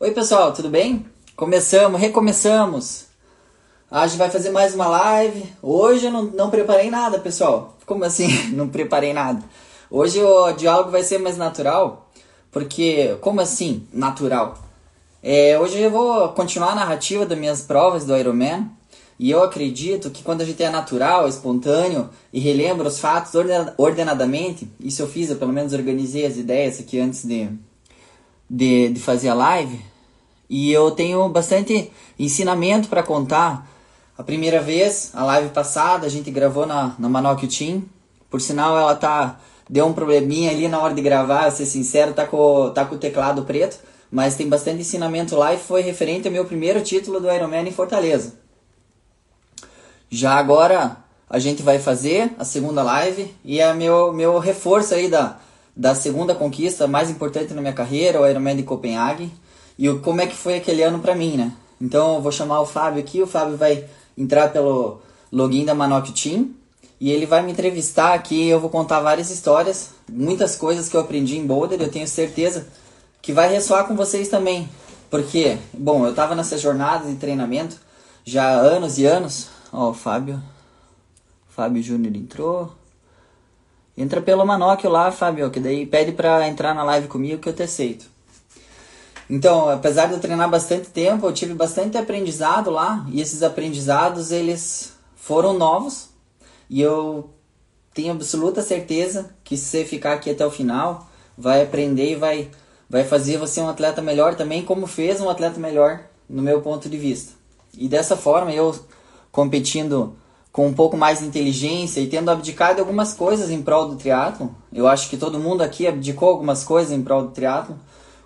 Oi, pessoal, tudo bem? Começamos, recomeçamos. A gente vai fazer mais uma live. Hoje eu não, não preparei nada, pessoal. Como assim? Não preparei nada. Hoje o diálogo vai ser mais natural, porque, como assim, natural? É, hoje eu vou continuar a narrativa das minhas provas do Ironman. E eu acredito que quando a gente é natural, espontâneo e relembra os fatos ordenadamente, isso eu fiz, eu pelo menos organizei as ideias aqui antes de, de, de fazer a live. E eu tenho bastante ensinamento para contar. A primeira vez, a live passada, a gente gravou na, na Manoc Team. Por sinal, ela tá deu um probleminha ali na hora de gravar, ser sincero, tá com, tá com o teclado preto, mas tem bastante ensinamento lá e foi referente ao meu primeiro título do Ironman em Fortaleza. Já agora a gente vai fazer a segunda live e é meu, meu reforço aí da, da segunda conquista mais importante na minha carreira, o Ironman de Copenhague. E o, como é que foi aquele ano para mim, né? Então eu vou chamar o Fábio aqui, o Fábio vai entrar pelo login da Manoc Team e ele vai me entrevistar aqui, eu vou contar várias histórias, muitas coisas que eu aprendi em Boulder, eu tenho certeza que vai ressoar com vocês também. Porque, bom, eu estava nessa jornada de treinamento já há anos e anos, Ó, o Fábio. Fábio Júnior entrou. Entra pelo Manóquio lá, Fábio, que daí pede pra entrar na live comigo que eu te aceito. Então, apesar de eu treinar bastante tempo, eu tive bastante aprendizado lá, e esses aprendizados, eles foram novos, e eu tenho absoluta certeza que se você ficar aqui até o final, vai aprender e vai, vai fazer você um atleta melhor também, como fez um atleta melhor, no meu ponto de vista. E dessa forma, eu competindo com um pouco mais de inteligência e tendo abdicado algumas coisas em prol do triatlo. Eu acho que todo mundo aqui abdicou algumas coisas em prol do triatlo.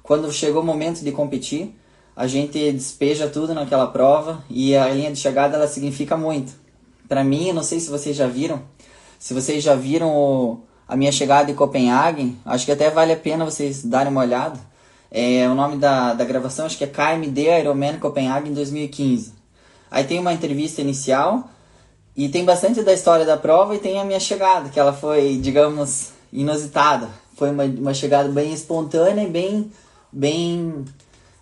Quando chegou o momento de competir, a gente despeja tudo naquela prova e a linha de chegada ela significa muito. Para mim, não sei se vocês já viram, se vocês já viram o, a minha chegada em Copenhague, acho que até vale a pena vocês darem uma olhada. É, o nome da, da gravação acho que é KMD Ironman Copenhague em 2015. Aí tem uma entrevista inicial e tem bastante da história da prova e tem a minha chegada, que ela foi, digamos, inusitada. Foi uma, uma chegada bem espontânea e bem, bem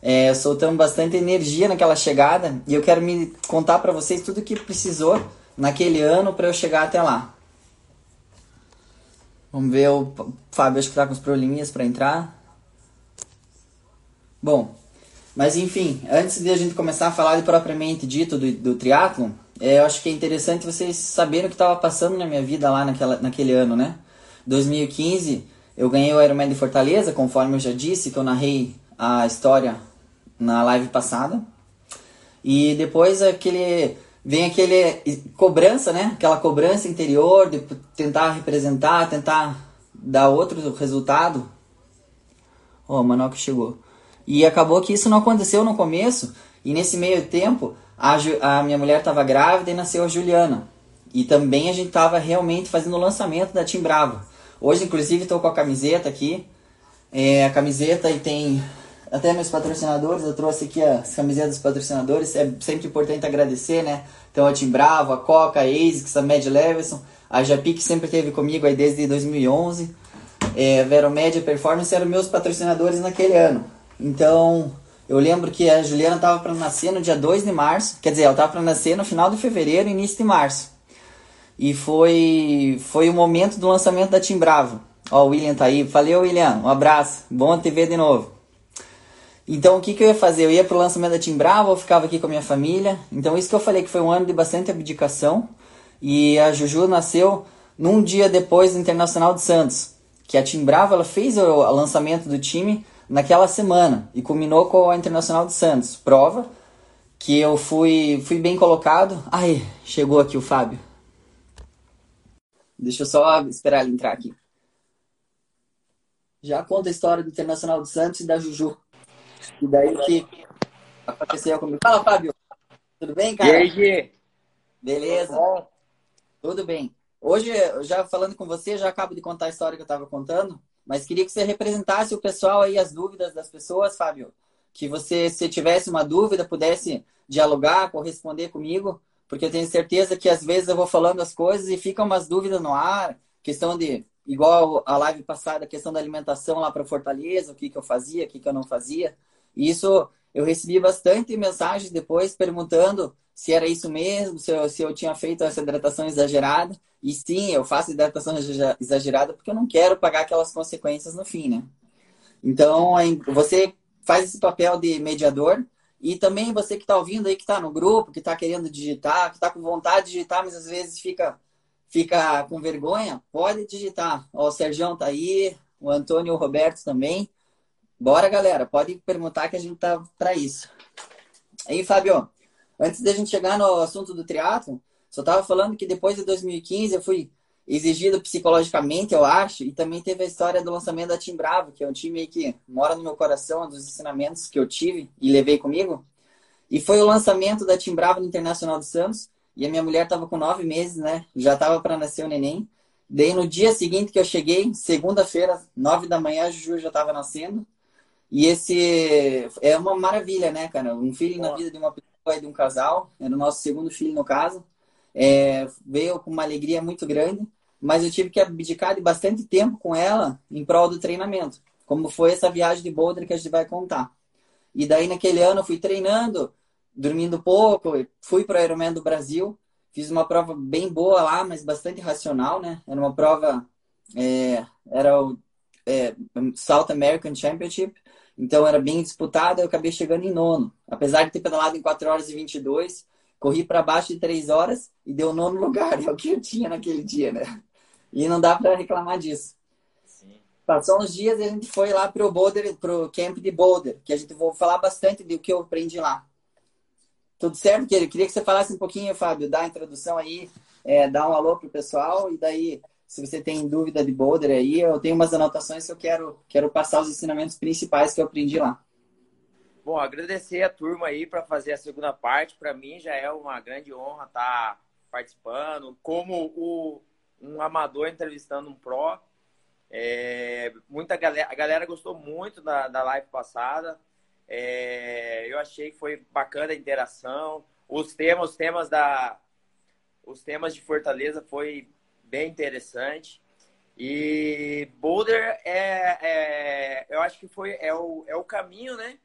é, soltamos bastante energia naquela chegada e eu quero me contar para vocês tudo que precisou naquele ano para eu chegar até lá. Vamos ver, o Fábio acho que tá com os probleminhas para entrar. Bom, mas enfim, antes de a gente começar a falar de propriamente dito do, do triatlon, é, eu acho que é interessante vocês saberem o que estava passando na minha vida lá naquela, naquele ano, né? 2015 eu ganhei o Ironman de Fortaleza, conforme eu já disse, que eu narrei a história na live passada. E depois aquele vem aquele cobrança, né? Aquela cobrança interior de tentar representar, tentar dar outro resultado. Ó, oh, o Manoca chegou. E acabou que isso não aconteceu no começo, e nesse meio tempo a, a minha mulher estava grávida e nasceu a Juliana. E também a gente estava realmente fazendo o lançamento da Team Bravo. Hoje, inclusive, estou com a camiseta aqui. É, a camiseta e tem até meus patrocinadores. Eu trouxe aqui as camisetas dos patrocinadores. É sempre importante agradecer, né? Então, a Team Bravo, a Coca, a ASICS, a Mad Leveson, a Japi, que sempre esteve comigo aí desde 2011. É, Vero Media Performance eram meus patrocinadores naquele ano. Então, eu lembro que a Juliana estava para nascer no dia 2 de março, quer dizer, ela estava para nascer no final de fevereiro, início de março. E foi foi o momento do lançamento da Team Bravo. Ó, o William tá aí. Valeu, William. Um abraço. Bom te ver de novo. Então, o que, que eu ia fazer? Eu ia pro lançamento da Team Bravo, eu ficava aqui com a minha família. Então, isso que eu falei que foi um ano de bastante abdicação. E a Juju nasceu num dia depois do Internacional de Santos. Que a Team Bravo, ela fez o lançamento do time naquela semana e culminou com a Internacional de Santos. Prova que eu fui, fui bem colocado. Ai, chegou aqui o Fábio. Deixa eu só esperar ele entrar aqui. Já conta a história do Internacional de Santos e da Juju. E daí que aconteceu comigo. Fala, Fábio. Tudo bem, cara? E aí, Gê? Beleza? Tudo bem. Hoje, já falando com você, já acabo de contar a história que eu estava contando. Mas queria que você representasse o pessoal aí, as dúvidas das pessoas, Fábio. Que você, se tivesse uma dúvida, pudesse dialogar, corresponder comigo, porque eu tenho certeza que às vezes eu vou falando as coisas e ficam umas dúvidas no ar, questão de, igual a live passada, questão da alimentação lá para Fortaleza, o que, que eu fazia, o que, que eu não fazia. E isso eu recebi bastante mensagens depois perguntando se era isso mesmo, se eu, se eu tinha feito essa hidratação exagerada. E sim, eu faço hidratação exagerada porque eu não quero pagar aquelas consequências no fim, né? Então, você faz esse papel de mediador e também você que está ouvindo aí, que está no grupo, que está querendo digitar, que está com vontade de digitar, mas às vezes fica, fica com vergonha, pode digitar. Ó, o Sergião tá aí, o Antônio o Roberto também. Bora, galera, pode perguntar que a gente tá para isso. Aí, Fábio, antes da gente chegar no assunto do triatlo, só tava falando que depois de 2015 eu fui exigido psicologicamente, eu acho, e também teve a história do lançamento da Team Bravo, que é um time que mora no meu coração, dos ensinamentos que eu tive e levei comigo. E foi o lançamento da Team Bravo no Internacional dos Santos, e a minha mulher estava com nove meses, né? Já estava para nascer o neném. Daí no dia seguinte que eu cheguei, segunda-feira, nove da manhã, a Juju já estava nascendo. E esse é uma maravilha, né, cara? Um filho na vida de uma pessoa e de um casal. Era o nosso segundo filho no caso. É, veio com uma alegria muito grande, mas eu tive que abdicar de bastante tempo com ela em prol do treinamento. Como foi essa viagem de Boulder que a gente vai contar. E daí naquele ano eu fui treinando, dormindo pouco, fui para o Ironman do Brasil, fiz uma prova bem boa lá, mas bastante racional, né? Era uma prova, é, era o é, South American Championship, então era bem disputada, eu acabei chegando em nono. Apesar de ter pedalado em 4 horas e 22, corri para baixo de 3 horas e deu nono lugar, é o que eu tinha naquele dia, né? E não dá para reclamar disso. Sim. Passou uns dias e a gente foi lá pro Boulder, pro camp de Boulder, que a gente vou falar bastante do que eu aprendi lá. Tudo certo, querido? Queria que você falasse um pouquinho, Fábio, dá a introdução aí, é, dá um alô pro pessoal e daí se você tem dúvida de boulder aí, eu tenho umas anotações que eu quero, quero passar os ensinamentos principais que eu aprendi lá. Bom, agradecer a turma aí para fazer a segunda parte. Para mim já é uma grande honra estar tá participando, como o, um amador entrevistando um pro. É, muita galera, a galera gostou muito da, da live passada. É, eu achei que foi bacana a interação. Os temas, os temas da, os temas de Fortaleza foi bem interessante. E Boulder é, é, eu acho que foi é o, é o caminho, né?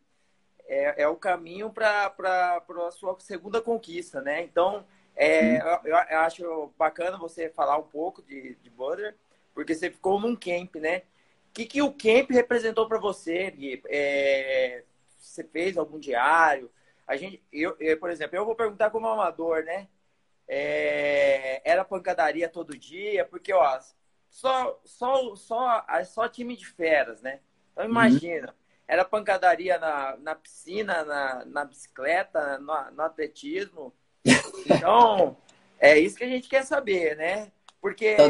É, é o caminho para a sua segunda conquista, né? Então, é, eu, eu, acho bacana você falar um pouco de, de Boulder, porque você ficou num camp, né? O que, que o camp representou para você, Gui? É, você fez algum diário? A gente, eu, eu, por exemplo, eu vou perguntar como amador, né? É, era pancadaria todo dia, porque, ó, só, só, só, só time de feras, né? Então, uhum. imagina, uhum. era pancadaria na, na piscina, na, na bicicleta, no, no atletismo. Então, é isso que a gente quer saber, né? Porque tá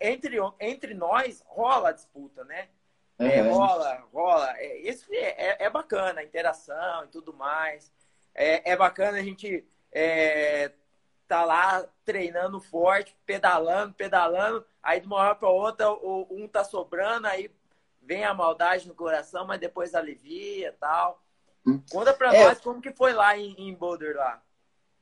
entre, entre nós rola a disputa, né? É, rola, rola. É, isso é, é, bacana, a interação e tudo mais. É, é bacana a gente é, tá lá treinando forte, pedalando, pedalando, aí de uma hora para outra um tá sobrando, aí vem a maldade no coração, mas depois alivia tal. Hum. Conta para é. nós como que foi lá em, em Boulder lá.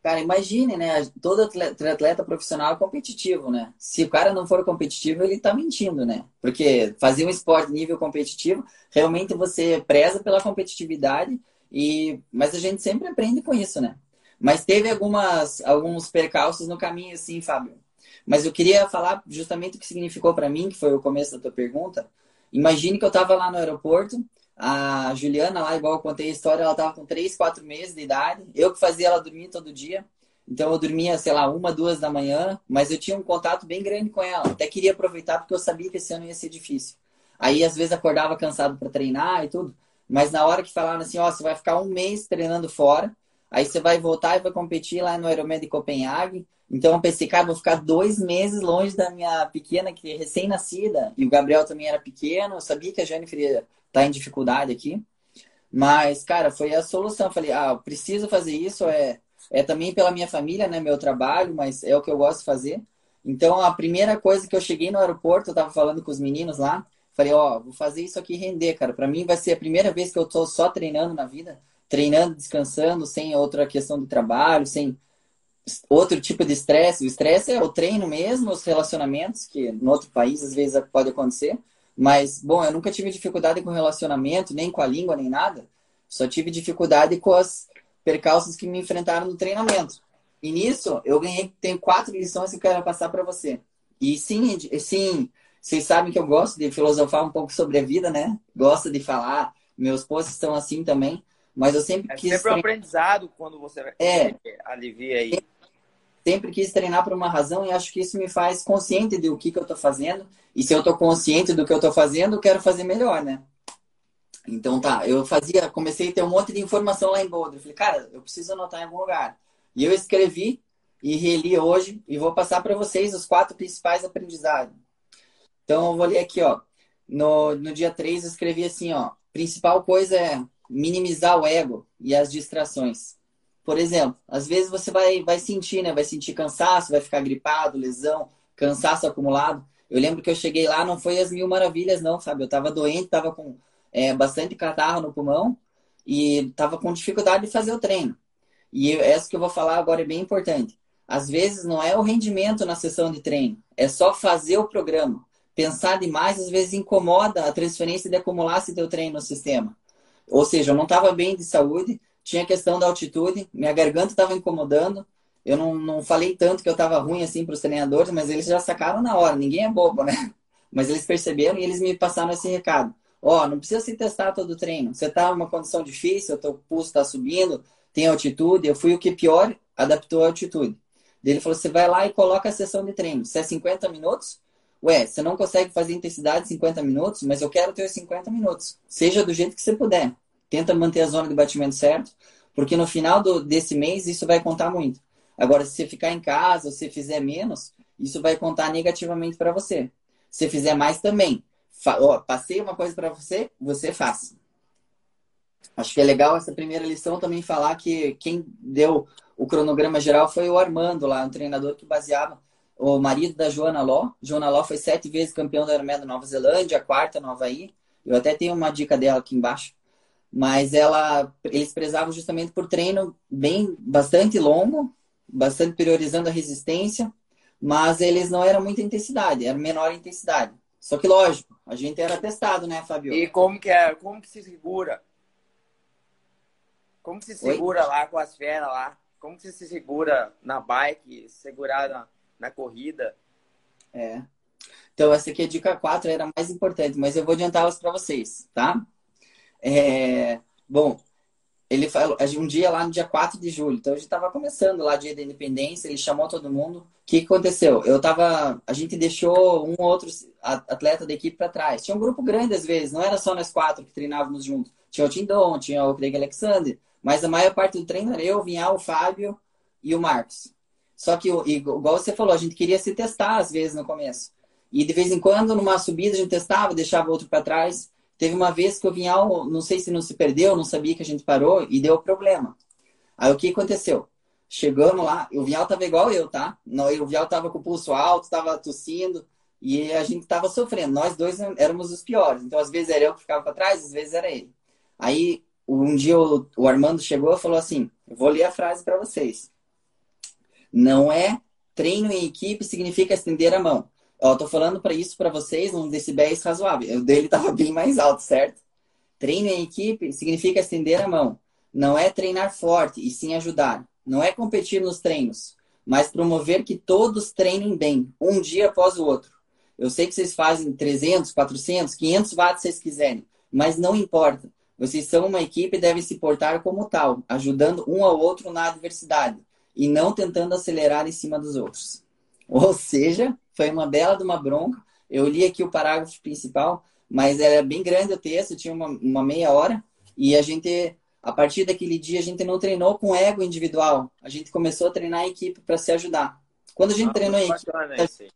Cara, imagine, né? Todo atleta, atleta, profissional é competitivo, né? Se o cara não for competitivo, ele tá mentindo, né? Porque fazer um esporte nível competitivo, realmente você preza pela competitividade, e mas a gente sempre aprende com isso, né? Mas teve algumas, alguns percalços no caminho, assim, Fábio. Mas eu queria falar justamente o que significou para mim, que foi o começo da tua pergunta. Imagine que eu estava lá no aeroporto, a Juliana, lá, igual eu contei a história, ela estava com 3, 4 meses de idade. Eu que fazia ela dormir todo dia. Então eu dormia, sei lá, uma, duas da manhã, mas eu tinha um contato bem grande com ela. Até queria aproveitar porque eu sabia que esse ano ia ser difícil. Aí às vezes acordava cansado para treinar e tudo. Mas na hora que falaram assim, ó, oh, você vai ficar um mês treinando fora, Aí você vai voltar e vai competir lá no Ironman de Copenhague. Então eu pensei, cara, vou ficar dois meses longe da minha pequena, que é recém-nascida. E o Gabriel também era pequeno. Eu sabia que a Jennifer ia estar tá em dificuldade aqui. Mas, cara, foi a solução. Falei, ah, eu preciso fazer isso. É, é também pela minha família, né? Meu trabalho, mas é o que eu gosto de fazer. Então, a primeira coisa que eu cheguei no aeroporto, eu tava falando com os meninos lá. Falei, ó, oh, vou fazer isso aqui render, cara. Para mim vai ser a primeira vez que eu tô só treinando na vida treinando, descansando, sem outra questão do trabalho, sem outro tipo de estresse. O estresse é o treino mesmo, os relacionamentos, que no outro país às vezes pode acontecer. Mas, bom, eu nunca tive dificuldade com relacionamento, nem com a língua, nem nada. Só tive dificuldade com as percalços que me enfrentaram no treinamento. E nisso, eu ganhei, tenho quatro lições que eu quero passar para você. E sim, sim, vocês sabem que eu gosto de filosofar um pouco sobre a vida, né? Gosto de falar. Meus posts estão assim também. Mas eu sempre é quis. sempre um aprendizado quando você é, alivia aí. Sempre quis treinar por uma razão e acho que isso me faz consciente do que, que eu estou fazendo. E se eu estou consciente do que eu estou fazendo, eu quero fazer melhor, né? Então tá, eu fazia, comecei a ter um monte de informação lá em Boulder. Falei, cara, eu preciso anotar em algum lugar. E eu escrevi e reli hoje e vou passar para vocês os quatro principais aprendizados. Então eu vou ler aqui, ó. No, no dia 3 eu escrevi assim, ó. Principal coisa é minimizar o ego e as distrações. Por exemplo, às vezes você vai, vai sentir, né? Vai sentir cansaço, vai ficar gripado, lesão, cansaço acumulado. Eu lembro que eu cheguei lá, não foi as mil maravilhas, não, sabe? Eu tava doente, tava com é, bastante catarro no pulmão e tava com dificuldade de fazer o treino. E essa que eu vou falar agora é bem importante. Às vezes não é o rendimento na sessão de treino, é só fazer o programa. Pensar demais às vezes incomoda a transferência de acumular esse teu treino no sistema. Ou seja, eu não estava bem de saúde, tinha questão da altitude, minha garganta estava incomodando. Eu não, não falei tanto que eu estava ruim assim para os treinadores, mas eles já sacaram na hora. Ninguém é bobo, né? Mas eles perceberam e eles me passaram esse recado. Ó, oh, não precisa se testar todo o treino. Você está em uma condição difícil, o teu pulso está subindo, tem altitude. Eu fui o que pior adaptou a altitude. Ele falou: você vai lá e coloca a sessão de treino. Se é 50 minutos, ué, você não consegue fazer intensidade 50 minutos, mas eu quero ter 50 minutos. Seja do jeito que você puder. Tenta manter a zona de batimento certo, porque no final do, desse mês isso vai contar muito. Agora, se você ficar em casa, se fizer menos, isso vai contar negativamente para você. Se fizer mais também. Fa ó, passei uma coisa para você, você faz. Acho que é legal essa primeira lição também falar que quem deu o cronograma geral foi o Armando lá, um treinador que baseava o marido da Joana Ló. Joana Ló foi sete vezes campeão da Ironman da Nova Zelândia, quarta no Havaí. Eu até tenho uma dica dela aqui embaixo. Mas ela, eles prezavam justamente por treino bem, bastante longo, bastante priorizando a resistência, mas eles não eram muita intensidade, era menor intensidade. Só que lógico, a gente era testado, né, Fabio? E como que é, como que se segura? Como que se segura Oi? lá com as feras lá? Como que se segura na bike, segurar na, na corrida? É. Então, essa aqui é a dica 4, era mais importante, mas eu vou adiantá-las para vocês, tá? É, bom, ele falou, um dia lá no dia 4 de julho, então a gente estava começando lá, dia da independência, ele chamou todo mundo. O que aconteceu? Eu tava, a gente deixou um outro atleta da equipe para trás. Tinha um grupo grande às vezes, não era só nós quatro que treinávamos juntos. Tinha o Tindon, tinha o Craig Alexander, mas a maior parte do treino era eu, Vinhal, o Fábio e o Marcos. Só que, igual você falou, a gente queria se testar às vezes no começo. E de vez em quando, numa subida, a gente testava, deixava outro para trás. Teve uma vez que o Vinhal, não sei se não se perdeu, não sabia que a gente parou e deu problema. Aí o que aconteceu? Chegamos lá, o Vinhal tava igual eu, tá? O Vinhal tava com o pulso alto, tava tossindo e a gente tava sofrendo. Nós dois éramos os piores. Então, às vezes era eu que ficava para trás, às vezes era ele. Aí um dia o, Armando chegou e falou assim: vou ler a frase para vocês. Não é treino em equipe significa estender a mão. Eu tô falando para isso para vocês num decibéis razoável. O dele estava bem mais alto, certo? Treino em equipe significa estender a mão. Não é treinar forte e sim ajudar. Não é competir nos treinos, mas promover que todos treinem bem, um dia após o outro. Eu sei que vocês fazem 300, 400, 500 watts se vocês quiserem, mas não importa. Vocês são uma equipe e devem se portar como tal, ajudando um ao outro na adversidade e não tentando acelerar em cima dos outros. Ou seja, foi uma bela de uma bronca. Eu li aqui o parágrafo principal, mas era bem grande o texto, tinha uma, uma meia hora, e a gente, a partir daquele dia, a gente não treinou com ego individual, a gente começou a treinar a equipe para se ajudar. Quando a gente ah, treinou em equipe.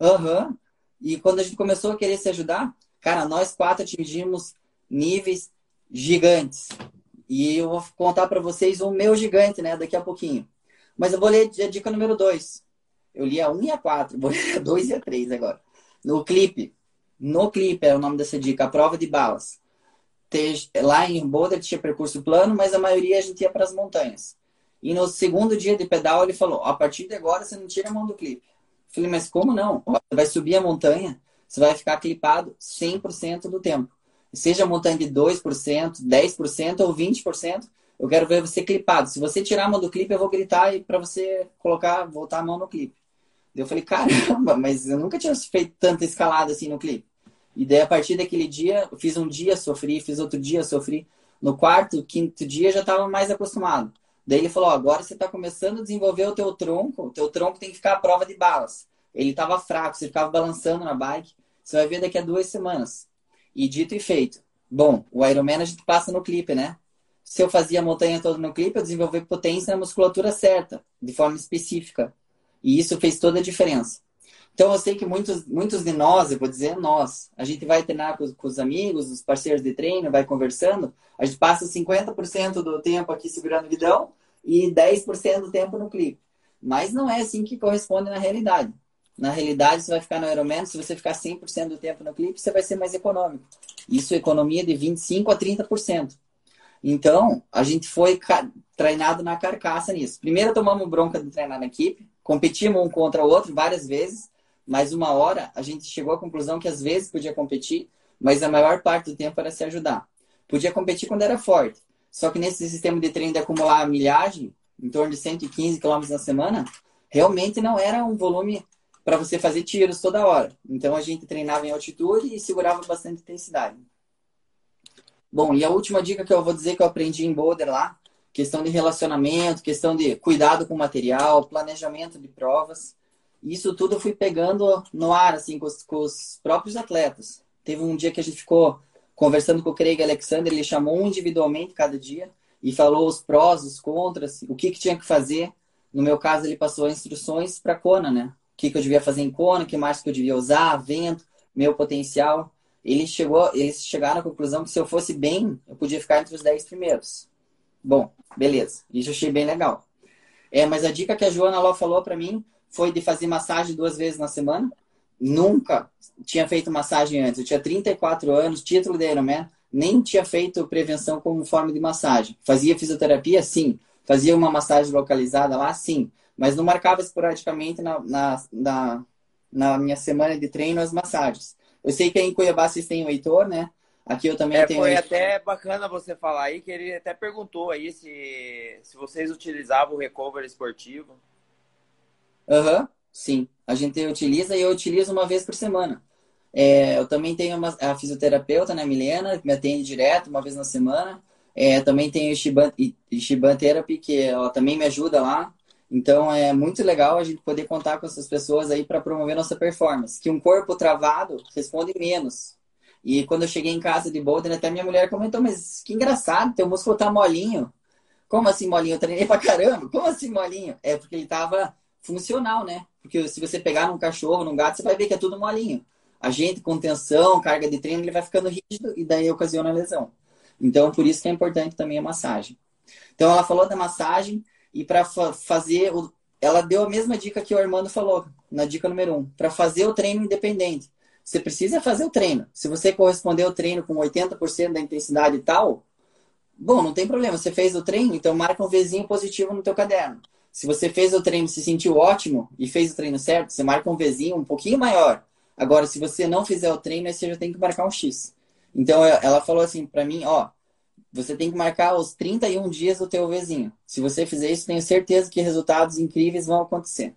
Aham. Uhum. E quando a gente começou a querer se ajudar, cara, nós quatro atingimos níveis gigantes. E eu vou contar para vocês o meu gigante, né, daqui a pouquinho. Mas eu vou ler a dica número 2. Eu li a 1 um e a 4, vou ler a 2 e a 3 agora. No clipe, no clipe é o nome dessa dica, a prova de balas. Lá em Boulder tinha percurso plano, mas a maioria a gente ia para as montanhas. E no segundo dia de pedal ele falou: a partir de agora você não tira a mão do clipe. Eu falei, mas como não? Você vai subir a montanha, você vai ficar clipado 100% do tempo. Seja montanha de 2%, 10% ou 20%, eu quero ver você clipado. Se você tirar a mão do clipe, eu vou gritar e para você colocar, voltar a mão no clipe. Eu falei, caramba, mas eu nunca tinha feito tanta escalada assim no clipe. E daí, a partir daquele dia, eu fiz um dia, sofri, fiz outro dia, sofri. No quarto, quinto dia, já estava mais acostumado. Daí ele falou, agora você está começando a desenvolver o teu tronco, o teu tronco tem que ficar à prova de balas. Ele estava fraco, você ficava balançando na bike. Você vai ver daqui a duas semanas. E dito e feito. Bom, o Ironman a gente passa no clipe, né? Se eu fazia a montanha toda no clipe, eu desenvolvi potência na musculatura certa, de forma específica. E isso fez toda a diferença. Então eu sei que muitos, muitos de nós, eu vou dizer nós, a gente vai treinar com, com os amigos, os parceiros de treino, vai conversando, a gente passa 50% do tempo aqui segurando o vidão e 10% do tempo no clipe. Mas não é assim que corresponde na realidade. Na realidade, você vai ficar no Ironman, se você ficar 100% do tempo no clipe, você vai ser mais econômico. Isso é economia de 25% a 30%. Então, a gente foi treinado na carcaça nisso. Primeiro tomamos bronca de treinar na equipe, competimos um contra o outro várias vezes, mas uma hora a gente chegou à conclusão que às vezes podia competir, mas a maior parte do tempo era se ajudar. Podia competir quando era forte. Só que nesse sistema de treino de acumular milhagem, em torno de 115 km na semana, realmente não era um volume para você fazer tiros toda hora. Então a gente treinava em altitude e segurava bastante intensidade. Bom, e a última dica que eu vou dizer que eu aprendi em Boulder lá, questão de relacionamento, questão de cuidado com o material, planejamento de provas. Isso tudo eu fui pegando no ar, assim, com os, com os próprios atletas. Teve um dia que a gente ficou conversando com o Craig Alexander, ele chamou individualmente cada dia e falou os prós, os contras, o que, que tinha que fazer. No meu caso, ele passou instruções para Kona, né? Que, que eu devia fazer em Kona, o que mais que eu devia usar, vento, meu potencial. Ele chegou, eles chegaram à conclusão que se eu fosse bem, eu podia ficar entre os 10 primeiros. Bom, beleza. Isso eu achei bem legal. É, mas a dica que a Joana Ló falou para mim foi de fazer massagem duas vezes na semana. Nunca tinha feito massagem antes. Eu tinha 34 anos, título de Ironman, nem tinha feito prevenção como forma de massagem. Fazia fisioterapia? Sim. Fazia uma massagem localizada lá? Sim. Mas não marcava esporadicamente na, na, na, na minha semana de treino as massagens. Eu sei que aí em Cuiabá vocês têm o Heitor, né? Aqui eu também é, tenho. Foi até bacana você falar aí, que ele até perguntou aí se, se vocês utilizavam o recovery esportivo. Aham, uhum, sim. A gente utiliza e eu utilizo uma vez por semana. É, eu também tenho uma, a fisioterapeuta, né, Milena, que me atende direto, uma vez na semana. É, também tenho o Shiban, Shiban Therapy, que ela também me ajuda lá. Então é muito legal a gente poder contar com essas pessoas aí para promover nossa performance. Que um corpo travado responde menos. E quando eu cheguei em casa de Boulder, até minha mulher comentou, mas que engraçado, teu músculo tá molinho. Como assim molinho? Eu treinei pra caramba. Como assim molinho? É porque ele tava funcional, né? Porque se você pegar num cachorro, num gato, você vai ver que é tudo molinho. A gente, com tensão, carga de treino, ele vai ficando rígido e daí ocasiona lesão. Então, por isso que é importante também a massagem. Então, ela falou da massagem e para fa fazer, o... ela deu a mesma dica que o Armando falou, na dica número um, para fazer o treino independente. Você precisa fazer o treino. Se você corresponder ao treino com 80% da intensidade e tal, bom, não tem problema. Você fez o treino, então marca um vizinho positivo no teu caderno. Se você fez o treino se sentiu ótimo e fez o treino certo, você marca um vizinho um pouquinho maior. Agora, se você não fizer o treino, aí você já tem que marcar um X. Então, ela falou assim para mim, ó, você tem que marcar os 31 dias do teu vizinho. Se você fizer isso, tenho certeza que resultados incríveis vão acontecer.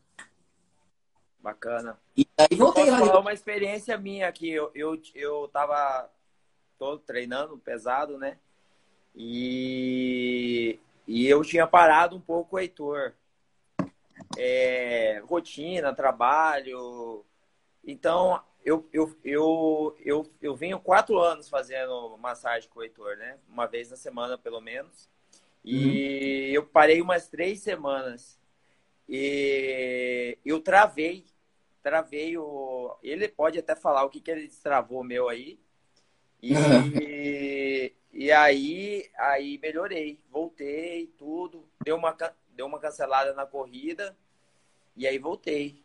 Bacana. E aí voltei eu lá. falar uma experiência minha aqui. Eu, eu, eu tava todo treinando pesado, né? E, e eu tinha parado um pouco o Heitor. É, rotina, trabalho. Então, eu, eu, eu, eu, eu venho quatro anos fazendo massagem com o Heitor, né? Uma vez na semana, pelo menos. E uhum. eu parei umas três semanas. E eu travei. Travei o. Ele pode até falar o que, que ele destravou meu aí. E, e aí, aí melhorei. Voltei, tudo. Deu uma, deu uma cancelada na corrida. E aí voltei.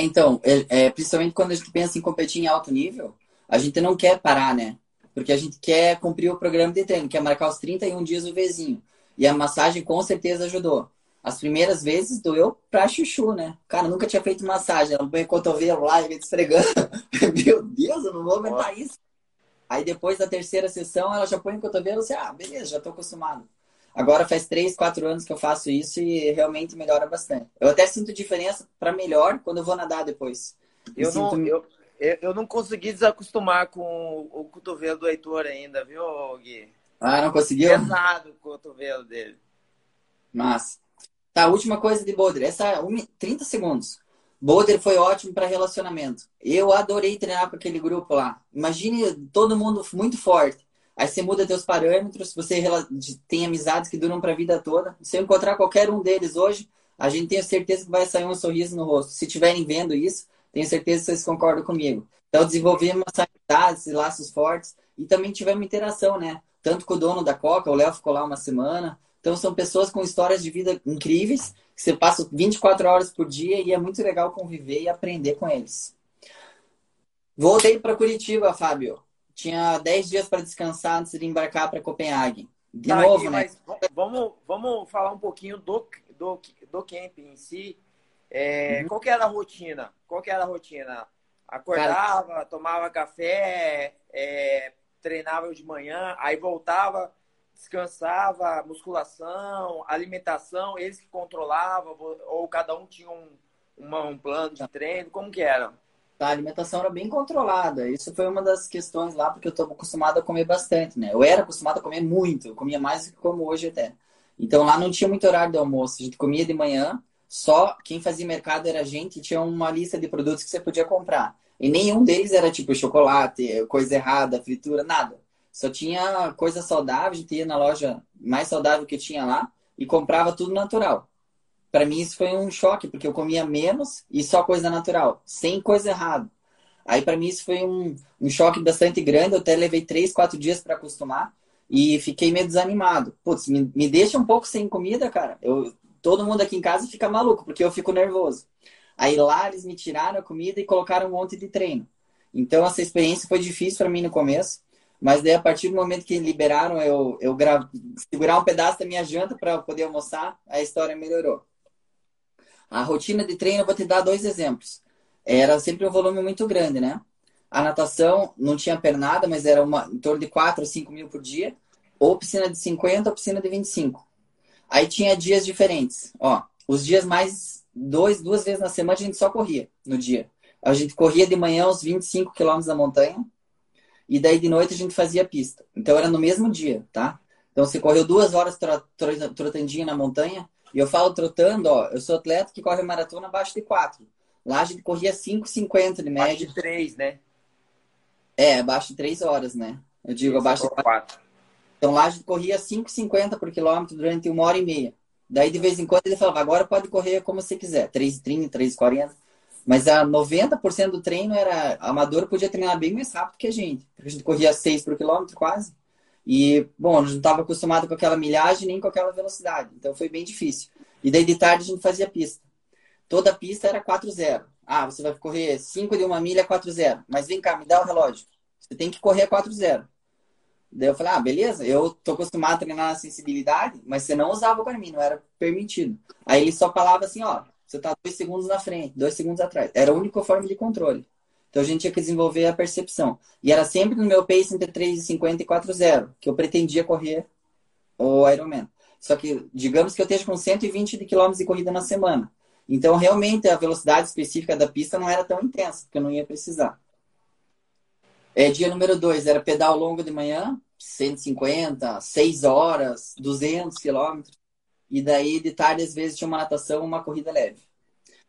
Então, é, é, principalmente quando a gente pensa em competir em alto nível, a gente não quer parar, né? Porque a gente quer cumprir o programa de treino, quer marcar os 31 dias o vizinho. E a massagem com certeza ajudou. As primeiras vezes doeu pra chuchu, né? Cara, nunca tinha feito massagem. Ela põe cotovelo lá e me esfregando. Meu Deus, eu não vou aguentar isso. Aí depois da terceira sessão, ela já põe o cotovelo e você, ah, beleza, já tô acostumado. Agora faz três, quatro anos que eu faço isso e realmente melhora bastante. Eu até sinto diferença para melhor quando eu vou nadar depois. Eu, não, sinto... eu, eu não consegui desacostumar com o cotovelo do Heitor ainda, viu, Gui? Ah, não conseguiu? Pesado o cotovelo dele. Mas. Tá, última coisa de Boulder. Essa é 30 segundos. Boulder foi ótimo para relacionamento. Eu adorei treinar com aquele grupo lá. Imagine todo mundo muito forte. Aí você muda teus parâmetros, você tem amizades que duram para a vida toda. Se eu encontrar qualquer um deles hoje, a gente tem certeza que vai sair um sorriso no rosto. Se estiverem vendo isso, tenho certeza que vocês concordam comigo. Então desenvolvemos amizades e laços fortes e também tivemos interação, né? Tanto com o dono da Coca, o Léo ficou lá uma semana. Então são pessoas com histórias de vida incríveis, que você passa 24 horas por dia e é muito legal conviver e aprender com eles. Voltei para Curitiba, Fábio tinha 10 dias para descansar antes de embarcar para Copenhague. De tá novo, aqui, né? vamos, vamos falar um pouquinho do, do, do camping em si. É, uhum. Qual que era a rotina? Qual que era a rotina? Acordava, Cara... tomava café, é, treinava de manhã, aí voltava, descansava, musculação, alimentação, eles que controlavam, ou cada um tinha um, uma, um plano de treino, como que era? A alimentação era bem controlada. Isso foi uma das questões lá, porque eu estou acostumado a comer bastante, né? Eu era acostumado a comer muito, eu comia mais do que como hoje até. Então lá não tinha muito horário de almoço, a gente comia de manhã, só quem fazia mercado era a gente e tinha uma lista de produtos que você podia comprar. E nenhum deles era tipo chocolate, coisa errada, fritura, nada. Só tinha coisa saudável, a gente ia na loja mais saudável que tinha lá e comprava tudo natural para mim isso foi um choque, porque eu comia menos e só coisa natural, sem coisa errada. Aí para mim isso foi um, um choque bastante grande, eu até levei três, quatro dias para acostumar e fiquei meio desanimado. Putz, me, me deixa um pouco sem comida, cara. Eu, todo mundo aqui em casa fica maluco, porque eu fico nervoso. Aí lá eles me tiraram a comida e colocaram um monte de treino. Então essa experiência foi difícil para mim no começo, mas daí a partir do momento que liberaram eu eu gra... segurar um pedaço da minha janta para poder almoçar, a história melhorou. A rotina de treino, eu vou te dar dois exemplos. Era sempre um volume muito grande, né? A natação não tinha pernada, mas era uma, em torno de 4 a 5 mil por dia. Ou piscina de 50 ou piscina de 25. Aí tinha dias diferentes. Ó, os dias mais dois, duas vezes na semana a gente só corria no dia. A gente corria de manhã uns 25 quilômetros da montanha e daí de noite a gente fazia pista. Então era no mesmo dia, tá? Então você correu duas horas trotandinho na montanha, e eu falo trotando, ó, eu sou atleta que corre maratona abaixo de 4. Lá a gente corria 5,50 de média. Abaixo de 3, né? É, abaixo de 3 horas, né? Eu digo abaixo de 4. Então lá a gente corria 5,50 por quilômetro durante uma hora e meia. Daí de vez em quando ele falava, agora pode correr como você quiser, 3,30, 3,40. Mas a 90% do treino era amador, podia treinar bem mais rápido que a gente. Porque a gente corria 6 por quilômetro quase. E, bom, não estava acostumado com aquela milhagem nem com aquela velocidade. Então foi bem difícil. E daí de tarde a gente fazia pista. Toda pista era 4-0. Ah, você vai correr 5 de uma milha 4-0. Mas vem cá, me dá o relógio. Você tem que correr 4-0. Daí eu falei, ah, beleza, eu tô acostumado a treinar na sensibilidade, mas você não usava o Garmin, não era permitido. Aí ele só falava assim, ó, você tá dois segundos na frente, dois segundos atrás. Era a única forma de controle. Então a gente tinha que desenvolver a percepção. E era sempre no meu pace entre 3,50 e 4,0, que eu pretendia correr o Ironman. Só que, digamos que eu esteja com 120 de quilômetros de corrida na semana. Então, realmente, a velocidade específica da pista não era tão intensa, porque eu não ia precisar. É, dia número 2 era pedal longo de manhã, 150, 6 horas, 200 quilômetros. E daí, de tarde, às vezes, tinha uma natação, uma corrida leve.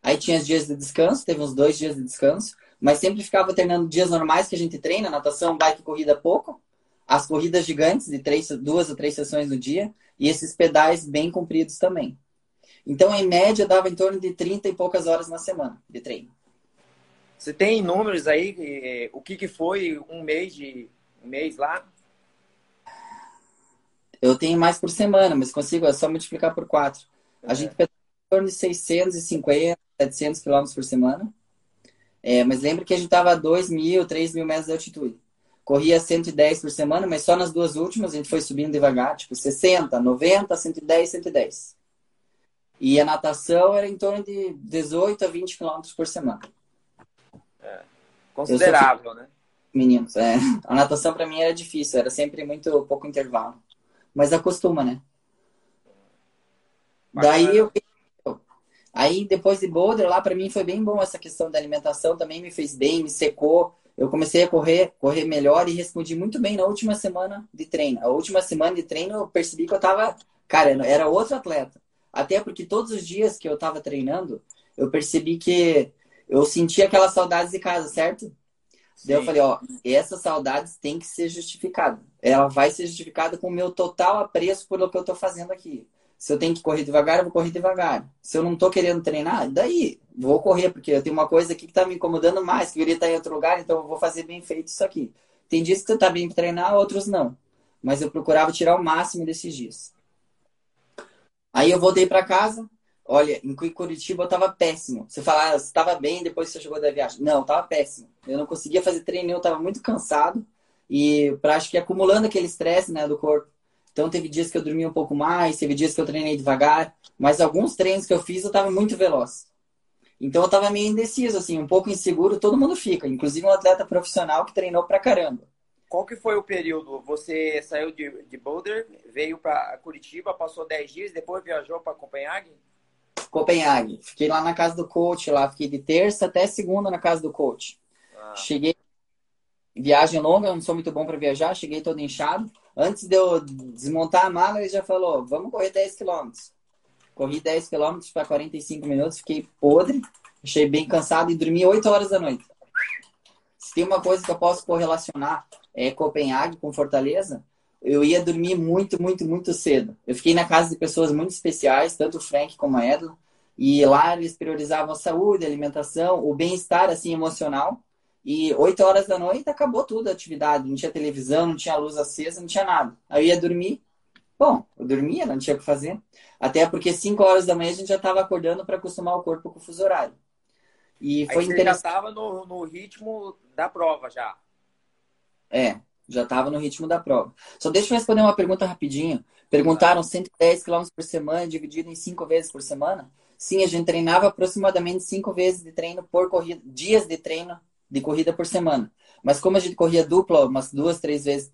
Aí tinha os dias de descanso, teve uns dois dias de descanso mas sempre ficava treinando dias normais que a gente treina, natação, bike, corrida pouco, as corridas gigantes de três, duas ou três sessões no dia e esses pedais bem compridos também. Então, em média, dava em torno de 30 e poucas horas na semana de treino. Você tem números aí? Eh, o que, que foi um mês de um mês lá? Eu tenho mais por semana, mas consigo é só multiplicar por quatro. A gente pedala em torno de 650, 700 quilômetros por semana. É, mas lembra que a gente estava a 2 mil, 3 mil metros de altitude. Corria 110 por semana, mas só nas duas últimas a gente foi subindo devagar, tipo 60, 90, 110, 110. E a natação era em torno de 18 a 20 quilômetros por semana. É, considerável, né? Meninos, é. A natação para mim era difícil, era sempre muito pouco intervalo. Mas acostuma, né? Bacana. Daí eu Aí depois de boulder lá para mim foi bem bom essa questão da alimentação, também me fez bem, me secou. Eu comecei a correr, correr melhor e respondi muito bem na última semana de treino. A última semana de treino eu percebi que eu tava, cara, era outro atleta. Até porque todos os dias que eu tava treinando, eu percebi que eu sentia aquelas saudades de casa, certo? Daí eu falei, ó, essas saudades tem que ser justificada. Ela vai ser justificada com o meu total apreço pelo que eu tô fazendo aqui. Se eu tenho que correr devagar, eu vou correr devagar. Se eu não tô querendo treinar, daí vou correr, porque eu tenho uma coisa aqui que tá me incomodando mais, que eu iria estar em outro lugar, então eu vou fazer bem feito isso aqui. Tem dias que tá bem para treinar, outros não. Mas eu procurava tirar o máximo desses dias. Aí eu voltei para casa, Olha, em Curitiba eu tava péssimo. Você fala, ah, você tava bem depois que você chegou da viagem. Não, tava péssimo. Eu não conseguia fazer treino, eu tava muito cansado. E pra, acho que acumulando aquele estresse, né, do corpo. Então teve dias que eu dormi um pouco mais, teve dias que eu treinei devagar. Mas alguns treinos que eu fiz eu tava muito veloz. Então eu tava meio indeciso, assim, um pouco inseguro, todo mundo fica. Inclusive um atleta profissional que treinou pra caramba. Qual que foi o período? Você saiu de, de Boulder, veio para Curitiba, passou 10 dias, depois viajou para Copenhague? Copenhague. Fiquei lá na casa do coach, lá fiquei de terça até segunda na casa do coach. Ah. Cheguei viagem longa, eu não sou muito bom para viajar, cheguei todo inchado. Antes de eu desmontar a mala, ele já falou: "Vamos correr 10 km". Corri 10 km para 45 minutos, fiquei podre, achei bem cansado e dormi 8 horas da noite. Se tem uma coisa que eu posso correlacionar é Copenhague com Fortaleza, eu ia dormir muito, muito, muito cedo. Eu fiquei na casa de pessoas muito especiais, tanto o Frank como a Edna, e lá eles priorizavam a saúde, a alimentação, o bem-estar assim emocional. E oito horas da noite acabou tudo a atividade, não tinha televisão, não tinha luz acesa, não tinha nada. Aí eu ia dormir. Bom, eu dormia, não tinha o que fazer. Até porque cinco horas da manhã a gente já estava acordando para acostumar o corpo com o fuso horário. E foi Aí você interessante. já estava no, no ritmo da prova já. É, já estava no ritmo da prova. Só deixa eu responder uma pergunta rapidinho. Perguntaram 110 km por semana, dividido em 5 vezes por semana? Sim, a gente treinava aproximadamente 5 vezes de treino por corrida, dias de treino de corrida por semana. Mas como a gente corria dupla umas duas, três vezes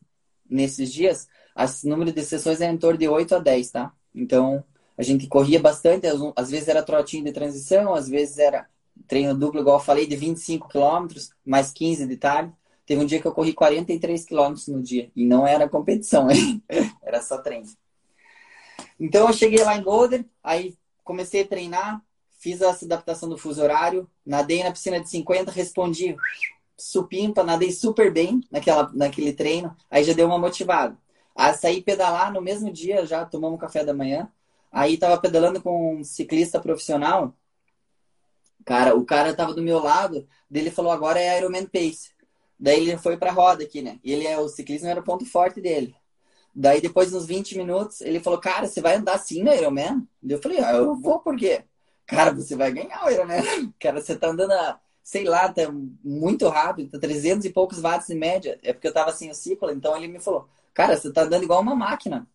nesses dias, o número de sessões era em torno de 8 a 10, tá? Então, a gente corria bastante, às vezes era trotinho de transição, às vezes era treino duplo, igual eu falei, de 25 km, mais 15 de tarde. Teve um dia que eu corri 43 quilômetros no dia. E não era competição, era só treino. Então eu cheguei lá em Golden, aí comecei a treinar, fiz essa adaptação do fuso horário, nadei na piscina de 50, respondi supimpa, nadei super bem naquela, naquele treino, aí já deu uma motivada. Aí saí pedalar no mesmo dia, já tomamos café da manhã, aí tava pedalando com um ciclista profissional, cara, o cara tava do meu lado, dele falou, agora é Ironman Pace. Daí ele foi pra roda aqui, né? E ele é o ciclismo era o ponto forte dele. Daí depois uns 20 minutos, ele falou: "Cara, você vai andar assim no Ironman?" Eu falei: ah, "Eu vou por quê?" Cara, você vai ganhar o Ironman. Cara, você tá andando a, sei lá, tá muito rápido, tá 300 e poucos watts em média. É porque eu tava sem o ciclo, então ele me falou: "Cara, você tá andando igual uma máquina."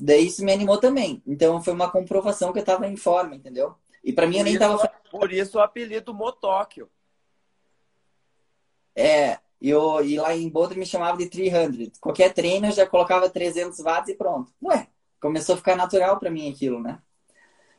Daí isso me animou também. Então foi uma comprovação que eu tava em forma, entendeu? E para mim por eu nem isso, tava Por isso o apelido Motóquio. É, eu, e lá em Boulder me chamava de 300. Qualquer treino eu já colocava 300 watts e pronto. Ué, começou a ficar natural para mim aquilo, né?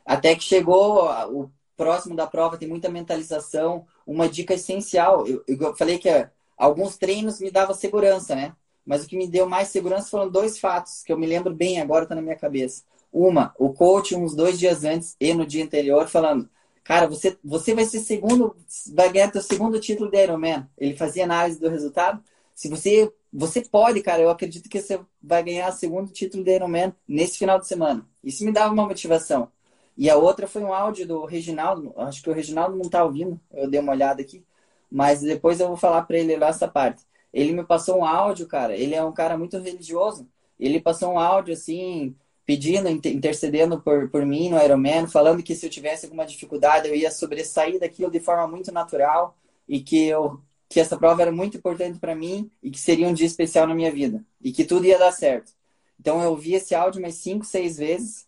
Até que chegou o próximo da prova, tem muita mentalização. Uma dica essencial, eu, eu falei que alguns treinos me davam segurança, né? Mas o que me deu mais segurança foram dois fatos que eu me lembro bem agora, tá na minha cabeça. Uma, o coach uns dois dias antes e no dia anterior falando: Cara, você, você vai ser segundo, vai ganhar teu segundo título de Ironman. Ele fazia análise do resultado. Se você, você pode, cara, eu acredito que você vai ganhar o segundo título de Ironman nesse final de semana. Isso me dava uma motivação. E a outra foi um áudio do Reginaldo. Acho que o Reginaldo não tá ouvindo. Eu dei uma olhada aqui. Mas depois eu vou falar para ele lá essa parte. Ele me passou um áudio, cara. Ele é um cara muito religioso. Ele passou um áudio assim, pedindo, intercedendo por, por mim no Ironman, falando que se eu tivesse alguma dificuldade eu ia sobressair daquilo de forma muito natural e que eu que essa prova era muito importante para mim e que seria um dia especial na minha vida e que tudo ia dar certo. Então eu ouvi esse áudio umas cinco, seis vezes.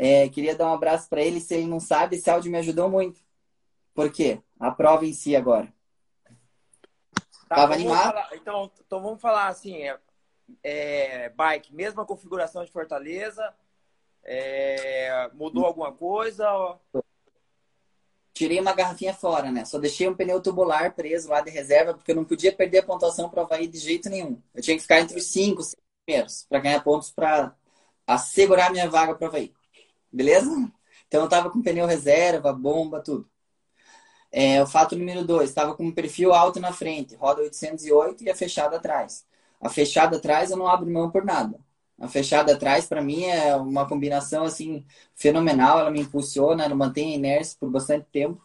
É, queria dar um abraço para ele. Se ele não sabe, esse áudio me ajudou muito. Por quê? A prova em si agora. Tá, Tava animado. Falar, então, então vamos falar assim, é, é, bike, mesma configuração de Fortaleza, é, mudou alguma coisa? Tirei uma garrafinha fora, né? Só deixei um pneu tubular preso lá de reserva, porque eu não podia perder a pontuação para o Havaí de jeito nenhum. Eu tinha que ficar entre os cinco, seis primeiros, para ganhar pontos para assegurar minha vaga para o Havaí. Beleza? Então eu tava com pneu reserva, bomba, tudo. É, o fato número dois, estava com um perfil alto na frente, roda 808 e a fechada atrás. A fechada atrás eu não abro mão por nada. A fechada atrás, para mim, é uma combinação assim fenomenal. Ela me impulsiona, ela mantém a inércia por bastante tempo.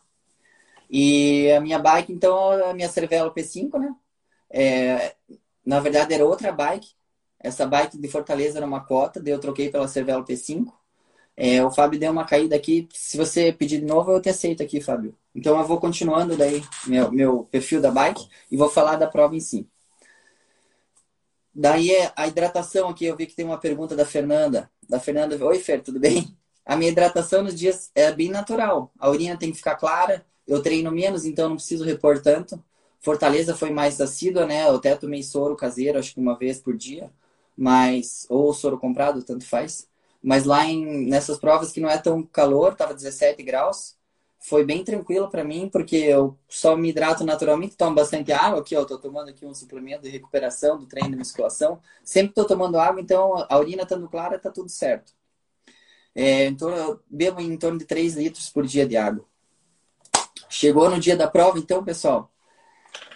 E a minha bike, então, a minha Cervelo P5, né? É, na verdade, era outra bike. Essa bike de Fortaleza era uma cota, daí eu troquei pela Cervelo P5. É, o Fábio deu uma caída aqui. Se você pedir de novo, eu te aceito aqui, Fábio. Então eu vou continuando daí meu, meu perfil da bike e vou falar da prova em si. Daí é a hidratação aqui, eu vi que tem uma pergunta da Fernanda. Da Fernanda, oi Fer, tudo bem? A minha hidratação nos dias é bem natural. A urina tem que ficar clara, eu treino menos, então não preciso repor tanto. Fortaleza foi mais assídua, né? Eu até tomei soro caseiro, acho que uma vez por dia, mas ou soro comprado, tanto faz. Mas lá em, nessas provas que não é tão calor, tava 17 graus, foi bem tranquilo para mim, porque eu só me hidrato naturalmente, tomo bastante água aqui, ó, tô tomando aqui um suplemento de recuperação do treino de musculação. Sempre tô tomando água, então a urina estando clara, tá tudo certo. É, então eu bebo em torno de 3 litros por dia de água. Chegou no dia da prova, então, pessoal,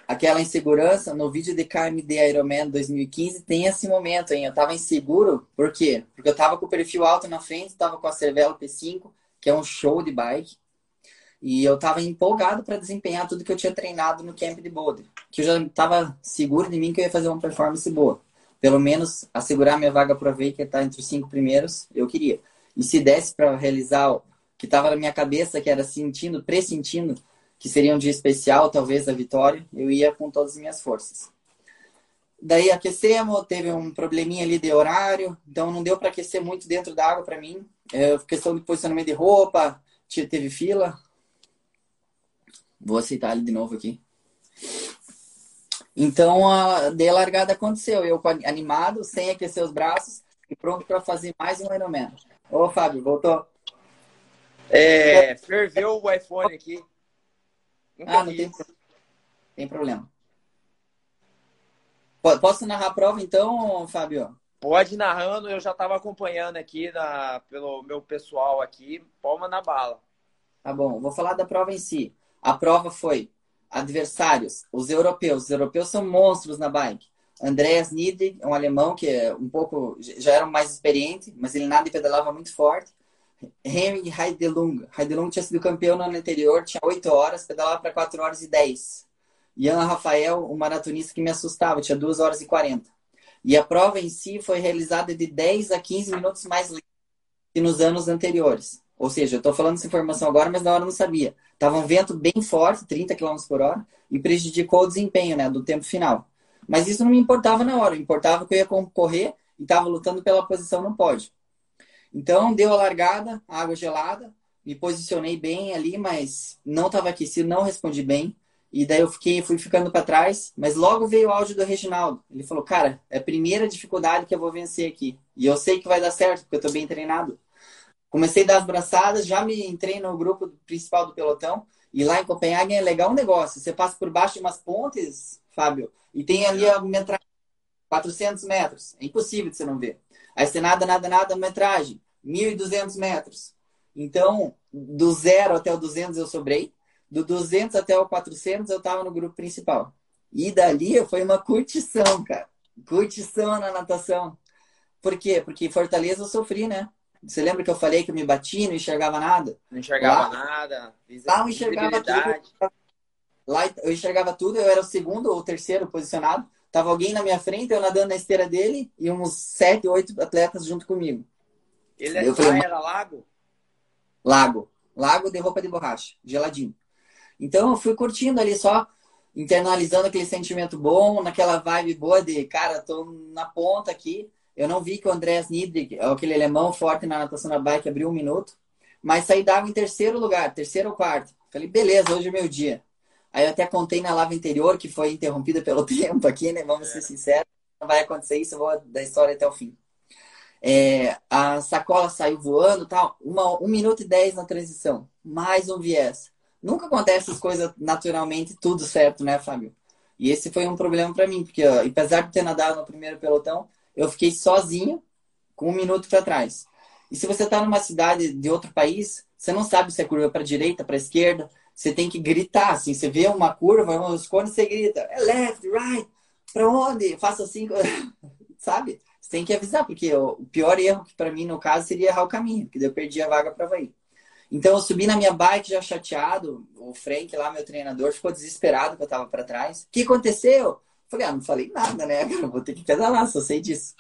aquela insegurança no vídeo de KMD Ironman 2015 tem esse momento, hein? Eu tava inseguro, por quê? Porque eu tava com o perfil alto na frente, tava com a Cervelo P5, que é um show de bike, e eu tava empolgado para desempenhar tudo que eu tinha treinado no camp de boulder, que eu já tava seguro de mim que eu ia fazer uma performance boa. Pelo menos assegurar minha vaga para ver que tá entre os cinco primeiros, eu queria. E se desse para realizar o que tava na minha cabeça, que era sentindo, pressentindo que seria um dia especial, talvez a vitória, eu ia com todas as minhas forças. Daí aquecemos, teve um probleminha ali de horário, então não deu para aquecer muito dentro da água para mim. É, questão de posicionamento de roupa, teve fila. Vou aceitar ele de novo aqui. Então, a de largada aconteceu. Eu animado, sem aquecer os braços e pronto para fazer mais um Ironman. Ô, Fábio, voltou? É, ferveu o iPhone aqui. Ah, não tem, tem problema. Posso narrar a prova então, Fábio? Pode ir narrando, eu já estava acompanhando aqui na, pelo meu pessoal aqui. Palma na bala. Tá bom, vou falar da prova em si. A prova foi adversários, os europeus. Os europeus são monstros na bike. Andreas Niedrig, um alemão que é um pouco já era mais experiente, mas ele nada e pedalava muito forte. Henry Heidelung. Heidelung tinha sido campeão no ano anterior, tinha 8 horas, pedalava para 4 horas e 10. Ian Rafael, um maratonista que me assustava, tinha 2 horas e 40. E a prova em si foi realizada de 10 a 15 minutos mais lenta que nos anos anteriores. Ou seja, eu estou falando essa informação agora, mas na hora eu não sabia. Tava um vento bem forte, 30 km por hora, e prejudicou o desempenho né, do tempo final. Mas isso não me importava na hora, importava que eu ia correr e estava lutando pela posição no pódio. Então, deu a largada, água gelada, me posicionei bem ali, mas não estava aquecido, não respondi bem. E daí eu fiquei, fui ficando para trás, mas logo veio o áudio do Reginaldo. Ele falou: "Cara, é a primeira dificuldade que eu vou vencer aqui. E eu sei que vai dar certo, porque eu estou bem treinado". Comecei a dar as braçadas, já me entrei no grupo principal do pelotão. E lá em Copenhague é legal um negócio. Você passa por baixo de umas pontes, Fábio, e tem ali a metragem, 400 metros. É impossível de você não ver. Aí você nada, nada, nada, metragem, 1.200 metros. Então, do zero até o 200 eu sobrei. Do 200 até o 400 eu tava no grupo principal. E dali foi uma curtição, cara. Curtição na natação. Por quê? Porque Fortaleza eu sofri, né? Você lembra que eu falei que eu me bati, não enxergava nada? Não enxergava lá, nada. Lá eu enxergava tudo. Lá eu enxergava tudo, eu era o segundo ou terceiro posicionado. Tava alguém na minha frente, eu nadando na esteira dele e uns sete, oito atletas junto comigo. Ele eu falei, era lago? Lago. Lago de roupa de borracha, geladinho. Então eu fui curtindo ali só, internalizando aquele sentimento bom, naquela vibe boa de, cara, tô na ponta aqui. Eu não vi que o Andreas Niedrig, aquele alemão forte na natação na bike, abriu um minuto. Mas saí d'água em terceiro lugar, terceiro ou quarto. Falei, beleza, hoje é meu dia. Aí eu até contei na live anterior, que foi interrompida pelo tempo aqui, né? Vamos ser sinceros. Não vai acontecer isso, eu vou da história até o fim. É, a sacola saiu voando tal. Uma, 1 minuto e 10 na transição. Mais um viés. Nunca acontece essas coisas naturalmente, tudo certo, né, Fábio? E esse foi um problema para mim, porque ó, apesar de ter nadado no primeiro pelotão, eu fiquei sozinho com um minuto para trás. E se você está numa cidade de outro país, você não sabe se é curva para direita, para esquerda. Você tem que gritar, assim. Você vê uma curva, uns cones, você grita, é left, right, para onde? Faça assim, sabe? Você tem que avisar, porque o pior erro que para mim, no caso, seria errar o caminho, porque eu perdi a vaga para Havaí. Então eu subi na minha bike já chateado. O Frank lá, meu treinador, ficou desesperado que eu tava para trás. O que aconteceu? Falei, ah, não falei nada, né? vou ter que pedalar, só sei disso.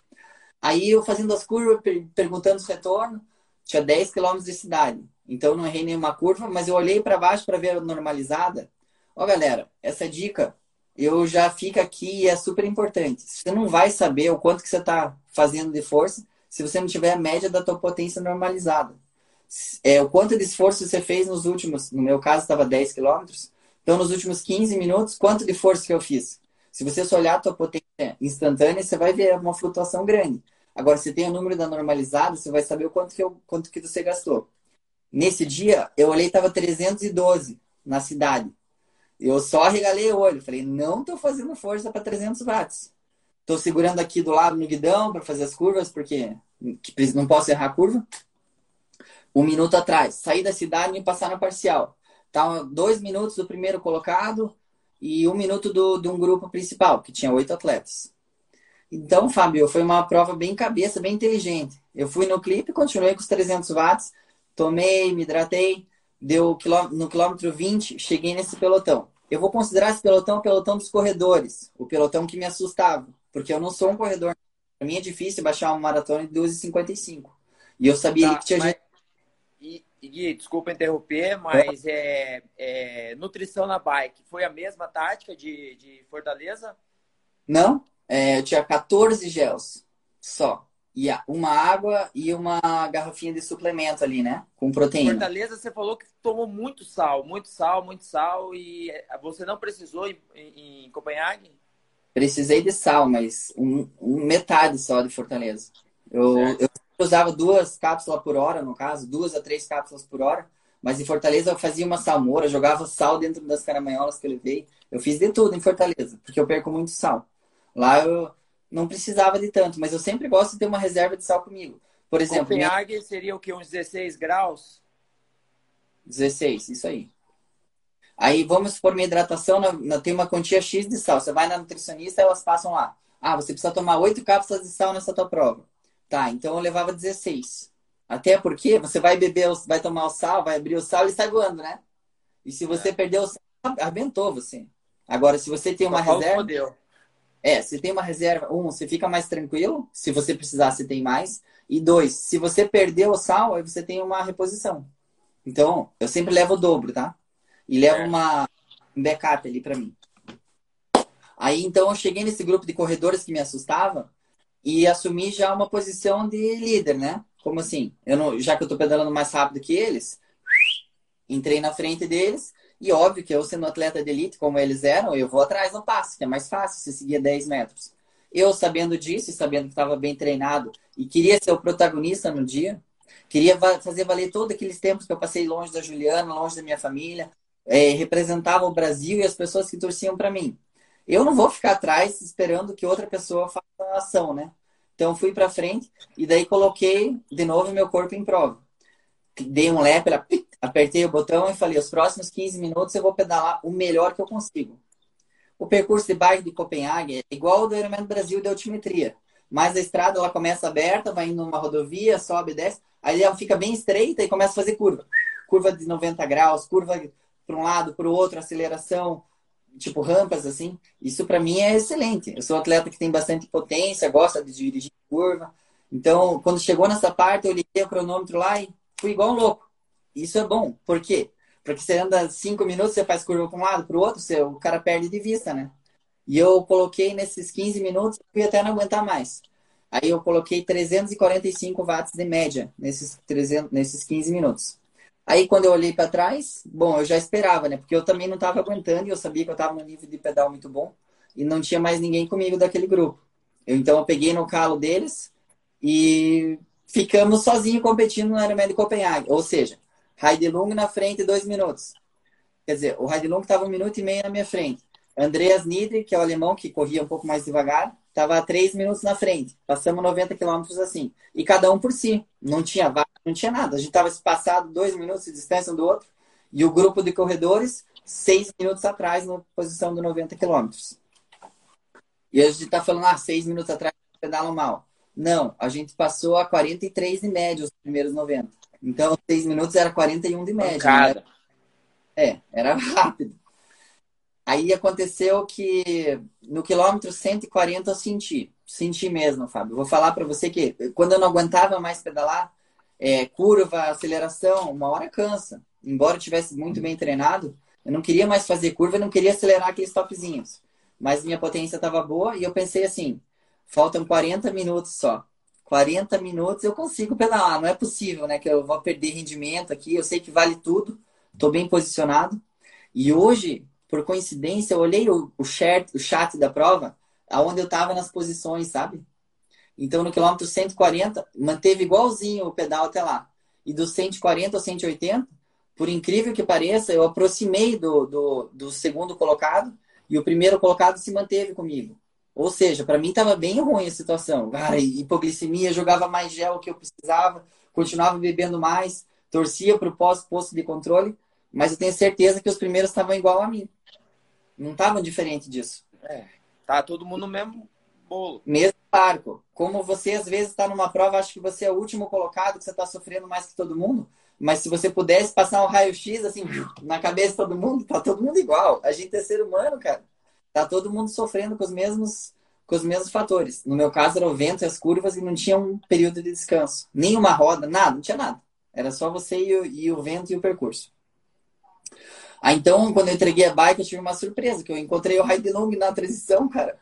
Aí eu fazendo as curvas, perguntando os retornos, tinha 10 quilômetros de cidade. Então não errei nenhuma curva, mas eu olhei para baixo para ver a normalizada. Ó, galera, essa dica eu já fica aqui e é super importante. Você não vai saber o quanto que você está fazendo de força se você não tiver a média da tua potência normalizada é, o quanto de esforço você fez nos últimos, no meu caso estava 10 quilômetros, então nos últimos 15 minutos, quanto de força que eu fiz? Se você só olhar a tua potência instantânea, você vai ver uma flutuação grande. Agora, se tem o número da normalizada, você vai saber o quanto que, eu, quanto que você gastou. Nesse dia, eu olhei estava 312 na cidade. Eu só regalei o olho. Falei, não estou fazendo força para 300 watts. Estou segurando aqui do lado no guidão para fazer as curvas, porque não posso errar a curva um minuto atrás. Sair da cidade e passar na parcial. Tá dois minutos do primeiro colocado e um minuto do, de um grupo principal, que tinha oito atletas. Então, Fábio, foi uma prova bem cabeça, bem inteligente. Eu fui no clipe, continuei com os 300 watts, tomei, me hidratei, deu no quilômetro 20, cheguei nesse pelotão. Eu vou considerar esse pelotão o pelotão dos corredores, o pelotão que me assustava, porque eu não sou um corredor. Para mim é difícil baixar uma maratona de 12,55. E eu sabia tá, que tinha mas... gente e, Gui, desculpa interromper, mas é, é, nutrição na bike, foi a mesma tática de, de Fortaleza? Não, é, eu tinha 14 gels só. E uma água e uma garrafinha de suplemento ali, né? Com proteína. Fortaleza, você falou que tomou muito sal, muito sal, muito sal. E você não precisou em, em, em Copenhague? Precisei de sal, mas um, um metade só de Fortaleza. Eu, eu usava duas cápsulas por hora, no caso, duas a três cápsulas por hora. Mas em Fortaleza eu fazia uma salmoura, jogava sal dentro das caramanholas que eu levei. Eu fiz de tudo em Fortaleza, porque eu perco muito sal. Lá eu não precisava de tanto, mas eu sempre gosto de ter uma reserva de sal comigo. Por exemplo. Copenhague minha... seria o que? Uns 16 graus? 16, isso aí. Aí vamos supor minha hidratação, na, na, tem uma quantia X de sal. Você vai na nutricionista, elas passam lá. Ah, você precisa tomar 8 cápsulas de sal nessa tua prova. Tá, então eu levava 16. Até porque você vai beber, vai tomar o sal, vai abrir o sal e sai voando, né? E se você é. perder o sal, arrebentou você. Agora, se você tem uma Só reserva. É, se tem uma reserva, um, você fica mais tranquilo. Se você precisar, você tem mais. E dois, se você perdeu o sal, aí você tem uma reposição. Então, eu sempre levo o dobro, tá? E levo é. uma, um backup ali para mim. Aí, então, eu cheguei nesse grupo de corredores que me assustava e assumir já uma posição de líder, né? Como assim? Eu não, já que eu estou pedalando mais rápido que eles, entrei na frente deles e óbvio que eu sendo atleta de elite, como eles eram, eu vou atrás no passo, que é mais fácil se seguir 10 metros. Eu sabendo disso e sabendo que estava bem treinado e queria ser o protagonista no dia, queria fazer valer todos aqueles tempos que eu passei longe da Juliana, longe da minha família, é, representava o Brasil e as pessoas que torciam para mim. Eu não vou ficar atrás esperando que outra pessoa faça a ação, né? Então fui para frente e daí coloquei de novo meu corpo em prova. Dei um lap, apertei o botão e falei: os próximos 15 minutos eu vou pedalar o melhor que eu consigo. O percurso de bike de Copenhague é igual ao do Ironman Brasil de altimetria. Mas a estrada ela começa aberta, vai indo numa rodovia, sobe, desce, aí ela fica bem estreita e começa a fazer curva. Curva de 90 graus, curva para um lado, para o outro, aceleração, tipo rampas assim. Isso para mim é excelente. Eu sou um atleta que tem bastante potência, gosta de dirigir curva. Então, quando chegou nessa parte, eu liguei o cronômetro lá e fui igual um louco. Isso é bom. Por quê? Porque você anda cinco minutos, você faz curva para um lado, para o outro, você, o cara perde de vista, né? E eu coloquei nesses 15 minutos, fui até não aguentar mais. Aí eu coloquei 345 watts de média nesses, 300, nesses 15 minutos. Aí quando eu olhei para trás, bom, eu já esperava, né? Porque eu também não estava aguentando e eu sabia que eu estava num nível de pedal muito bom e não tinha mais ninguém comigo daquele grupo. Eu, então eu peguei no calo deles e ficamos sozinhos competindo no Ironman de Copenhague. Ou seja, Heidelung na frente, dois minutos. Quer dizer, o Heidelung estava um minuto e meio na minha frente. Andreas Nidri, que é o alemão que corria um pouco mais devagar, estava três minutos na frente. Passamos 90 quilômetros assim. E cada um por si. Não tinha vaga, não tinha nada. A gente estava passado dois minutos de distância um do outro. E o grupo de corredores, seis minutos atrás, na posição de 90 quilômetros. E a gente está falando, ah, seis minutos atrás pedalam mal. Não, a gente passou a 43 de média os primeiros 90. Então, seis minutos era 41 de média. Né? É, era rápido. Aí aconteceu que no quilômetro 140 eu senti. Senti mesmo, Fábio. Vou falar para você que quando eu não aguentava mais pedalar, é, curva, aceleração, uma hora cansa. Embora eu tivesse muito bem treinado, eu não queria mais fazer curva, eu não queria acelerar aqueles topzinhos. Mas minha potência estava boa e eu pensei assim: faltam 40 minutos só. 40 minutos eu consigo pedalar. Não é possível, né? Que eu vou perder rendimento aqui. Eu sei que vale tudo. Estou bem posicionado. E hoje, por coincidência, eu olhei o, o, chat, o chat da prova, aonde eu estava nas posições, sabe? Então, no quilômetro 140, manteve igualzinho o pedal até lá. E do 140 ao 180, por incrível que pareça, eu aproximei do, do, do segundo colocado e o primeiro colocado se manteve comigo. Ou seja, para mim estava bem ruim a situação. Cara, hipoglicemia, jogava mais gel que eu precisava, continuava bebendo mais, torcia para o posto de controle, mas eu tenho certeza que os primeiros estavam igual a mim. Não estavam diferente disso. É, tá todo mundo no mesmo bolo. Mesmo barco. Como você às vezes está numa prova, acho que você é o último colocado, que você está sofrendo mais que todo mundo. Mas se você pudesse passar um raio-x assim na cabeça de todo mundo, tá todo mundo igual. A gente é ser humano, cara tá todo mundo sofrendo com os mesmos com os mesmos fatores. No meu caso, era o vento e as curvas e não tinha um período de descanso. Nenhuma roda, nada, não tinha nada. Era só você e o, e o vento e o percurso. Ah, então, quando eu entreguei a bike, eu tive uma surpresa, que eu encontrei o Heidelung na transição, cara.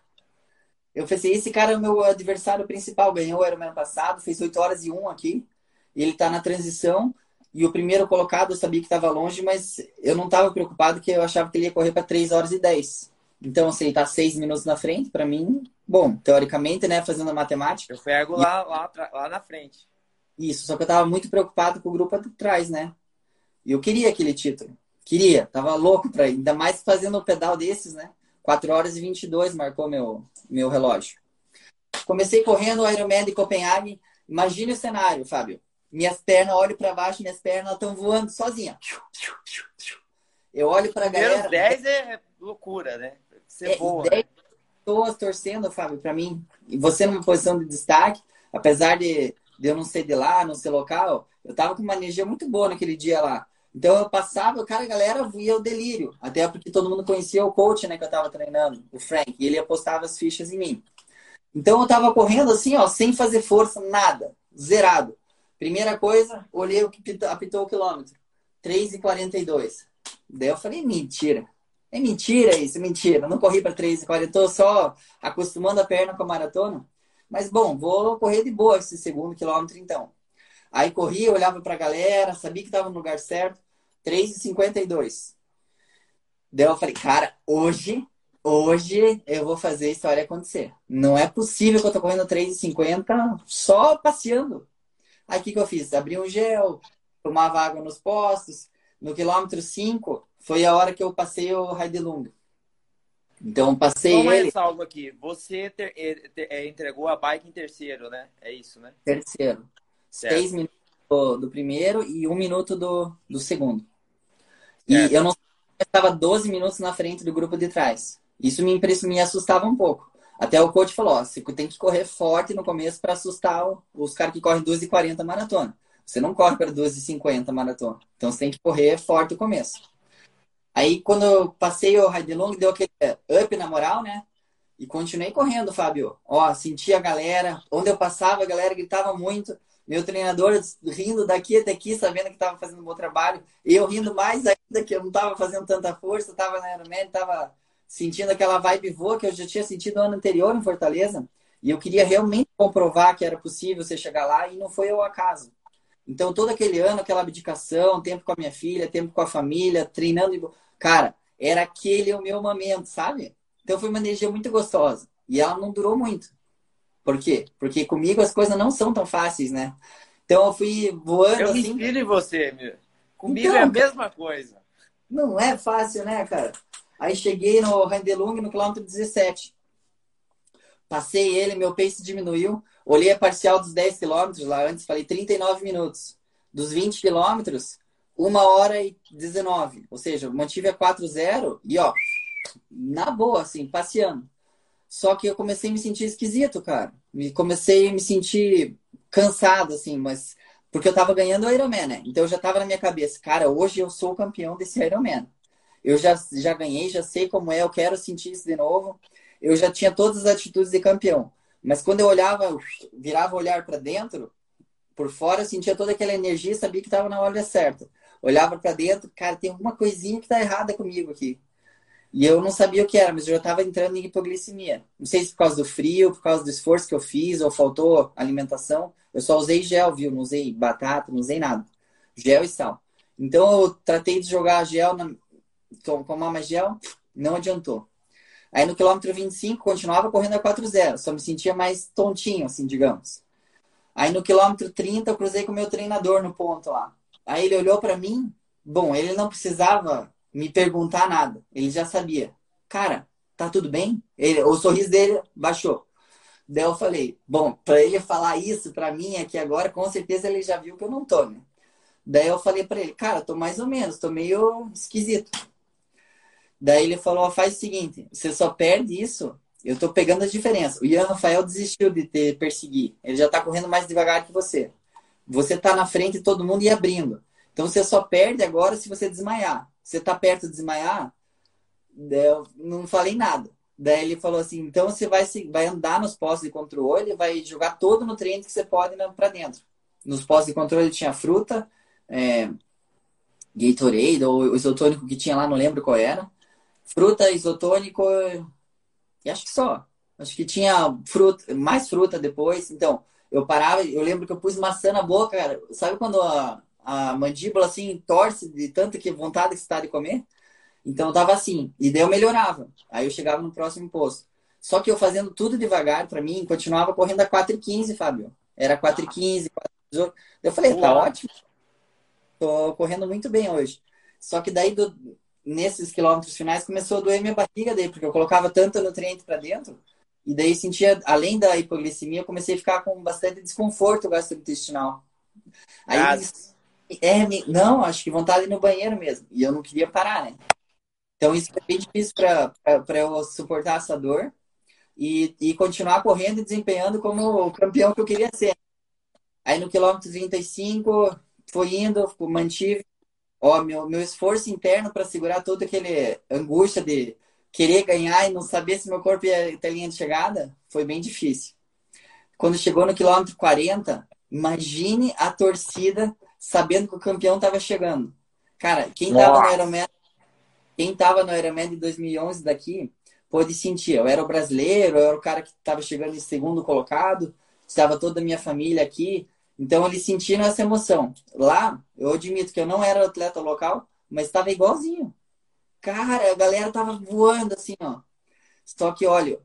Eu pensei, esse cara é o meu adversário principal, ganhou o ano passado, fez 8 horas e 1 aqui. Ele tá na transição. E o primeiro colocado eu sabia que estava longe, mas eu não estava preocupado, que eu achava que ele ia correr para 3 horas e 10. Então, assim, tá seis minutos na frente, para mim, bom, teoricamente, né, fazendo a matemática. Eu pego lá, lá, lá na frente. Isso, só que eu tava muito preocupado com o grupo atrás, né? E eu queria aquele título. Queria, tava louco pra ir. Ainda mais fazendo o pedal desses, né? 4 horas e 22 marcou meu, meu relógio. Comecei correndo o Ironman de Copenhague. Imagine o cenário, Fábio. Minhas pernas, olho para baixo, minhas pernas estão voando sozinha. Eu olho para a galera. 10 é loucura, né? Ser é, boa. 10 pessoas torcendo, Fábio, para mim. E você numa posição de destaque, apesar de, de eu não ser de lá, não ser local, eu tava com uma energia muito boa naquele dia lá. Então eu passava, cara, a galera via o delírio. Até porque todo mundo conhecia o coach, né, que eu tava treinando, o Frank, e ele apostava as fichas em mim. Então eu tava correndo assim, ó, sem fazer força, nada, zerado. Primeira coisa, olhei o que apitou o quilômetro. 3,42. Daí eu falei, mentira. É mentira isso, mentira. Não corri para 3,40, estou só acostumando a perna com a maratona. Mas bom, vou correr de boa esse segundo quilômetro então. Aí corri, olhava para a galera, sabia que estava no lugar certo. 3,52. Daí eu falei, cara, hoje, hoje eu vou fazer a história acontecer. Não é possível que eu tô correndo 3,50 só passeando. Aí o que, que eu fiz? Abri um gel, tomava água nos postos. No quilômetro 5, foi a hora que eu passei o Heidelung. Então, passei uma ele... ressalva aqui. Você ter, ter, é, entregou a bike em terceiro, né? É isso, né? Terceiro. Certo. Seis minutos do, do, primeiro e um minuto do, do segundo. E eu não estava 12 minutos na frente do grupo de trás. Isso me, me assustava um pouco. Até o coach falou: ó, você tem que correr forte no começo para assustar os caras que correm 2 e 40 maratona. Você não corre para 2 e 50 maratona. Então você tem que correr forte no começo. Aí, quando eu passei o Heidelung, deu aquele up na moral, né? E continuei correndo, Fábio. Ó, senti a galera. Onde eu passava, a galera gritava muito. Meu treinador rindo daqui até aqui, sabendo que estava fazendo um bom trabalho. Eu rindo mais ainda, que eu não estava fazendo tanta força. Estava na Ironman, estava sentindo aquela vibe boa que eu já tinha sentido no ano anterior em Fortaleza. E eu queria realmente comprovar que era possível você chegar lá e não foi ao acaso. Então, todo aquele ano, aquela abdicação, tempo com a minha filha, tempo com a família, treinando. Cara, era aquele o meu momento, sabe? Então, foi uma energia muito gostosa. E ela não durou muito. Por quê? Porque comigo as coisas não são tão fáceis, né? Então, eu fui voando eu assim. Eu me inspiro em você, meu. Comigo então, é a mesma coisa. Não é fácil, né, cara? Aí cheguei no Rendelung no quilômetro 17. Passei ele, meu pace diminuiu. Olhei a parcial dos 10 quilômetros lá antes, falei 39 minutos. Dos 20 quilômetros, 1 hora e 19. Ou seja, mantive a 4-0 e ó, na boa, assim, passeando. Só que eu comecei a me sentir esquisito, cara. Me comecei a me sentir cansado, assim, mas porque eu tava ganhando o Ironman, né? Então eu já tava na minha cabeça, cara, hoje eu sou o campeão desse Ironman. Eu já, já ganhei, já sei como é, eu quero sentir isso de novo. Eu já tinha todas as atitudes de campeão. Mas quando eu olhava, virava o olhar para dentro, por fora eu sentia toda aquela energia e sabia que estava na hora certa. Olhava para dentro, cara, tem alguma coisinha que tá errada comigo aqui. E eu não sabia o que era, mas eu já estava entrando em hipoglicemia. Não sei se por causa do frio, por causa do esforço que eu fiz, ou faltou alimentação. Eu só usei gel, viu? Não usei batata, não usei nada. Gel e sal. Então eu tratei de jogar gel, na... tomar mais gel, não adiantou. Aí no quilômetro 25 continuava correndo a 4-0, só me sentia mais tontinho, assim, digamos. Aí no quilômetro 30 eu cruzei com o meu treinador no ponto lá. Aí ele olhou para mim, bom, ele não precisava me perguntar nada. Ele já sabia. Cara, tá tudo bem? Ele, o sorriso dele baixou. Daí eu falei, bom, para ele falar isso para mim aqui agora, com certeza ele já viu que eu não tô, né? Daí eu falei para ele, cara, tô mais ou menos, tô meio esquisito. Daí ele falou, faz o seguinte, você só perde isso, eu tô pegando a diferença. O Ian Rafael desistiu de te perseguir, ele já tá correndo mais devagar que você. Você tá na frente e todo mundo ia abrindo. Então você só perde agora se você desmaiar você tá perto de desmaiar? Eu não falei nada. Daí ele falou assim, então você vai, vai andar nos postos de controle, vai jogar todo o nutriente que você pode para dentro. Nos postos de controle tinha fruta, é, Gatorade ou isotônico que tinha lá, não lembro qual era. Fruta, isotônico e acho que só. Acho que tinha fruta, mais fruta depois. Então, eu parava, eu lembro que eu pus maçã na boca, cara. Sabe quando a, a mandíbula assim torce de tanta que vontade que está de comer. Então eu tava assim, e daí eu melhorava. Aí eu chegava no próximo posto. Só que eu fazendo tudo devagar para mim, continuava correndo a 4h15, Fábio. Era 4h15, 4h18. Eu falei, tá ótimo. Tô correndo muito bem hoje. Só que daí, do, nesses quilômetros finais, começou a doer minha barriga daí, porque eu colocava tanto nutriente para dentro. E daí sentia, além da hipoglicemia, eu comecei a ficar com bastante desconforto gastrointestinal. Aí, é, não, acho que vontade de ir no banheiro mesmo. E eu não queria parar, né? Então isso foi bem difícil para eu suportar essa dor e, e continuar correndo e desempenhando como o campeão que eu queria ser. Aí no quilômetro 35, fui indo, mantive. Ó, meu, meu esforço interno para segurar toda aquele angústia de querer ganhar e não saber se meu corpo ia ter linha de chegada, foi bem difícil. Quando chegou no quilômetro 40, imagine a torcida sabendo que o campeão estava chegando. Cara, quem estava no Ironman, quem tava no Ironman de 2011 daqui, pôde sentir. Eu era o brasileiro, eu era o cara que estava chegando em segundo colocado, estava toda a minha família aqui. Então eles sentiram essa emoção. Lá, eu admito que eu não era atleta local, mas estava igualzinho. Cara, a galera tava voando assim, ó. Só que, olha,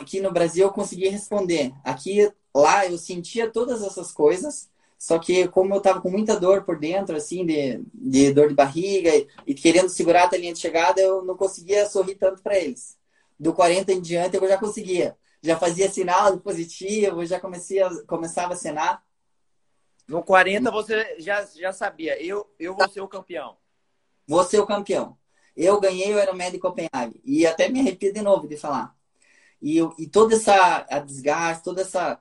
aqui no Brasil eu consegui responder. Aqui, lá, eu sentia todas essas coisas, só que como eu tava com muita dor por dentro, assim, de, de dor de barriga e, e querendo segurar a linha de chegada, eu não conseguia sorrir tanto para eles. Do 40 em diante eu já conseguia. Já fazia sinal positivo, já começava a cenar. No 40 você já, já sabia, eu, eu vou ser o campeão. Vou ser o campeão. Eu ganhei o Ironman de Copenhague. E até me arrepio de novo de falar. E, e toda essa a desgaste, toda essa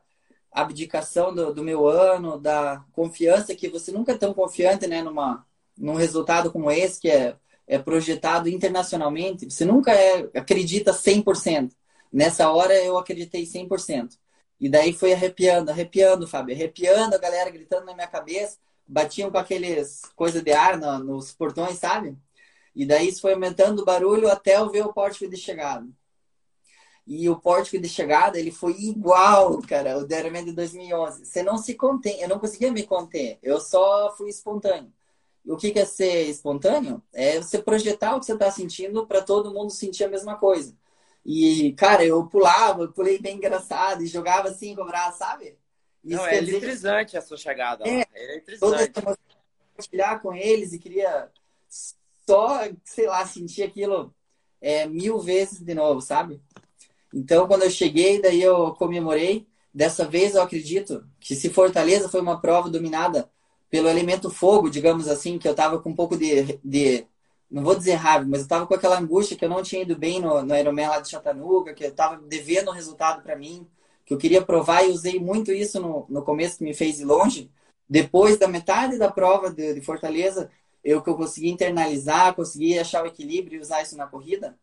abdicação do, do, meu ano, da confiança que você nunca é tão confiante, né, numa num resultado como esse que é, é projetado internacionalmente, você nunca é, acredita 100%. Nessa hora eu acreditei 100%. E daí foi arrepiando, arrepiando, Fábio, arrepiando, a galera gritando na minha cabeça, batiam com aqueles coisas de ar no, nos portões, sabe? E daí isso foi aumentando o barulho até eu ver o pórtico de chegada. e o pórtico de chegada, ele foi igual, cara, o Ironman de 2011. Você não se contém, eu não conseguia me conter, eu só fui espontâneo. O que é ser espontâneo? É você projetar o que você está sentindo para todo mundo sentir a mesma coisa. E, cara, eu pulava, eu pulei bem engraçado e jogava assim com o braço, sabe? Isso não, é eletrizante a sua chegada. É, é eletrizante. compartilhar com eles e queria só, sei lá, sentir aquilo é, mil vezes de novo, sabe? Então, quando eu cheguei, daí eu comemorei. Dessa vez, eu acredito que se Fortaleza foi uma prova dominada pelo elemento fogo, digamos assim, que eu tava com um pouco de, de não vou dizer raiva, mas eu tava com aquela angústia que eu não tinha ido bem no, no Ironman lá de Chattanooga, que eu tava devendo um resultado para mim, que eu queria provar e usei muito isso no, no começo que me fez ir longe. Depois da metade da prova de, de Fortaleza, eu que eu consegui internalizar, consegui achar o equilíbrio e usar isso na corrida.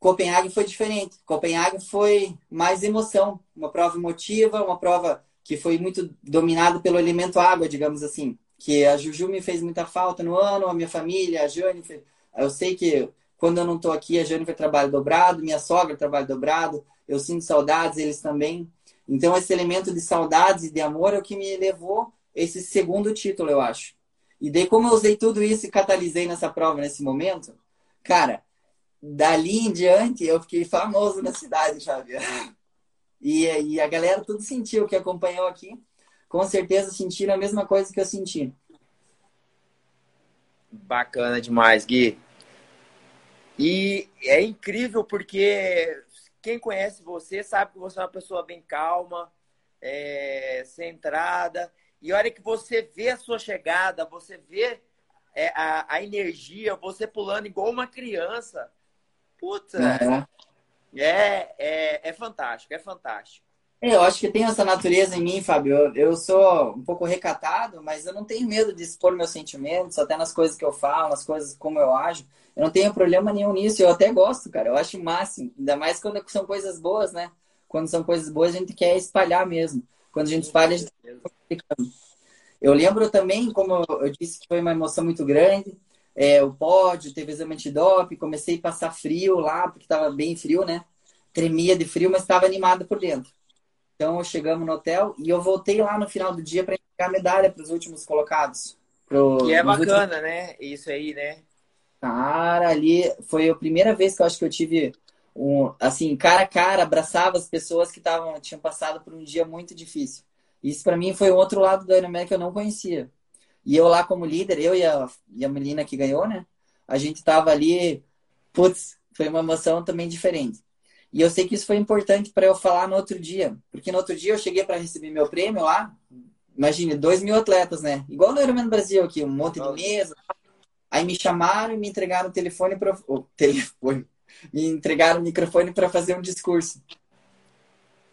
Copenhague foi diferente. Copenhague foi mais emoção, uma prova emotiva, uma prova que foi muito dominada pelo elemento água, digamos assim. Que a Juju me fez muita falta no ano, a minha família, a Jane. Eu sei que quando eu não estou aqui, a Jane trabalha dobrado, minha sogra trabalha dobrado, eu sinto saudades, eles também. Então, esse elemento de saudades e de amor é o que me levou esse segundo título, eu acho. E daí, como eu usei tudo isso e catalisei nessa prova nesse momento, cara, dali em diante eu fiquei famoso na cidade, Xavier. E, e a galera tudo sentiu, que acompanhou aqui, com certeza sentiram a mesma coisa que eu senti. Bacana demais, Gui. E é incrível porque quem conhece você sabe que você é uma pessoa bem calma, é, centrada. E a hora que você vê a sua chegada, você vê é, a, a, energia, você pulando igual uma criança. Puta, é. É, é, é fantástico, é fantástico. É, eu acho que tem essa natureza em mim, Fábio. Eu, eu, sou um pouco recatado, mas eu não tenho medo de expor meus sentimentos, até nas coisas que eu falo, nas coisas como eu ajo. Eu não tenho problema nenhum nisso. Eu até gosto, cara. Eu acho máximo. Ainda mais quando são coisas boas, né? Quando são coisas boas, a gente quer espalhar mesmo. Quando a gente espalha, a gente Eu lembro também, como eu disse, que foi uma emoção muito grande é, o pódio, teve exame antidoping, comecei a passar frio lá, porque estava bem frio, né? Tremia de frio, mas estava animado por dentro. Então, chegamos no hotel e eu voltei lá no final do dia para entregar a medalha para os últimos colocados. Pro, que é bacana, últimos... né? Isso aí, né? Cara, ali foi a primeira vez que eu acho que eu tive um, assim, cara a cara, abraçava as pessoas que estavam tinham passado por um dia muito difícil. Isso para mim foi um outro lado do Ironman que eu não conhecia. E eu lá como líder, eu e a, e a menina que ganhou, né? A gente tava ali, putz, foi uma emoção também diferente. E eu sei que isso foi importante para eu falar no outro dia, porque no outro dia eu cheguei para receber meu prêmio lá, imagine, dois mil atletas, né? Igual no Ironman Brasil aqui, um monte de mesa. Aí me chamaram e me entregaram o telefone para o telefone, me entregaram o microfone para fazer um discurso.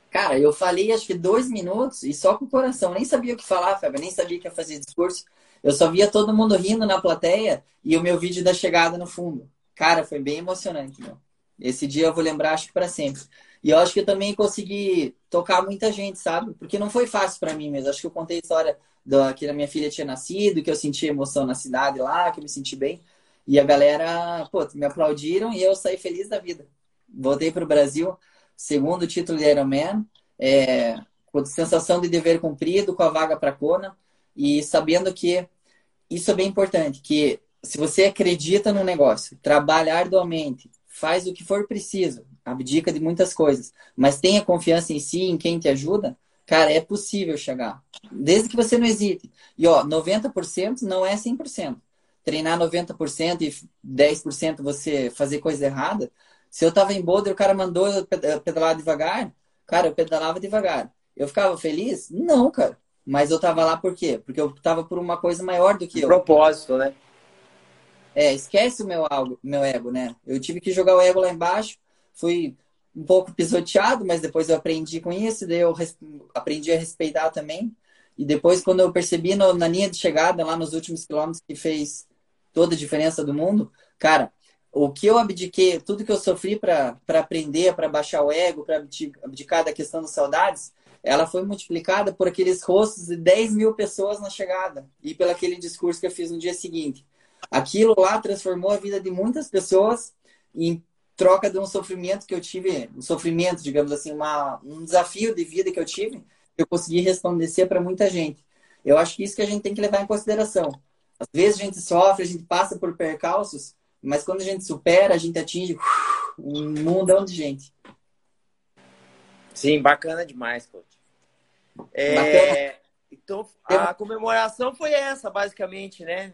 Cara, eu falei acho que dois minutos e só com o coração. Nem sabia o que falar, Fábio. Nem sabia que ia fazer discurso. Eu só via todo mundo rindo na plateia e o meu vídeo da chegada no fundo. Cara, foi bem emocionante, meu. Esse dia eu vou lembrar, acho que para sempre. E eu acho que eu também consegui tocar muita gente, sabe? Porque não foi fácil para mim mesmo. Acho que eu contei a história da, que a minha filha tinha nascido, que eu senti emoção na cidade lá, que eu me senti bem. E a galera, pô, me aplaudiram e eu saí feliz da vida. Voltei para o Brasil segundo título de Ironman, é, com sensação de dever cumprido, com a vaga para Kona, e sabendo que isso é bem importante, que se você acredita no negócio, trabalha arduamente, faz o que for preciso, abdica de muitas coisas, mas tenha confiança em si, em quem te ajuda, cara, é possível chegar. Desde que você não hesite. E ó, 90% não é 100%. Treinar 90% e 10% você fazer coisa errada, se eu tava em Boulder, o cara mandou eu pedalar devagar, cara, eu pedalava devagar. Eu ficava feliz? Não, cara. Mas eu tava lá por quê? Porque eu tava por uma coisa maior do que eu. Propósito, né? É, esquece o meu, algo, meu ego, né? Eu tive que jogar o ego lá embaixo, fui um pouco pisoteado, mas depois eu aprendi com isso, daí eu aprendi a respeitar também. E depois, quando eu percebi no, na linha de chegada, lá nos últimos quilômetros, que fez toda a diferença do mundo, cara, o que eu abdiquei, tudo que eu sofri para aprender, para baixar o ego, para abdicar da questão das saudades, ela foi multiplicada por aqueles rostos de 10 mil pessoas na chegada e pelo aquele discurso que eu fiz no dia seguinte. Aquilo lá transformou a vida de muitas pessoas em troca de um sofrimento que eu tive, um sofrimento, digamos assim, uma, um desafio de vida que eu tive, eu consegui resplandecer para muita gente. Eu acho que isso que a gente tem que levar em consideração. Às vezes a gente sofre, a gente passa por percalços, mas quando a gente supera, a gente atinge um mundão de gente. Sim, bacana demais, coach. É, então, a comemoração foi essa, basicamente, né?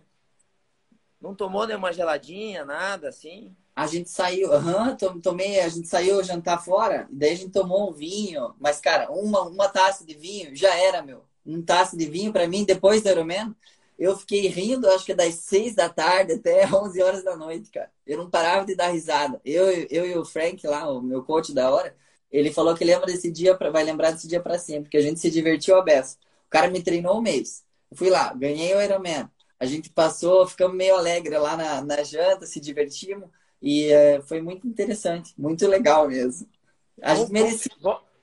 Não tomou nenhuma geladinha, nada assim? A gente saiu, aham, uhum, tomei, a gente saiu jantar fora, daí a gente tomou um vinho, mas, cara, uma, uma taça de vinho já era, meu. Um taça de vinho para mim, depois do Ironman, eu fiquei rindo, acho que das seis da tarde até 11 horas da noite, cara. Eu não parava de dar risada. Eu, eu e o Frank lá, o meu coach da hora, ele falou que lembra desse dia, pra, vai lembrar desse dia para sempre, porque a gente se divertiu a beça. O cara me treinou um mês. Eu fui lá, ganhei o Ironman. A gente passou, ficamos meio alegre lá na, na janta, se divertimos. E é, foi muito interessante, muito legal mesmo. A vamos, merecia...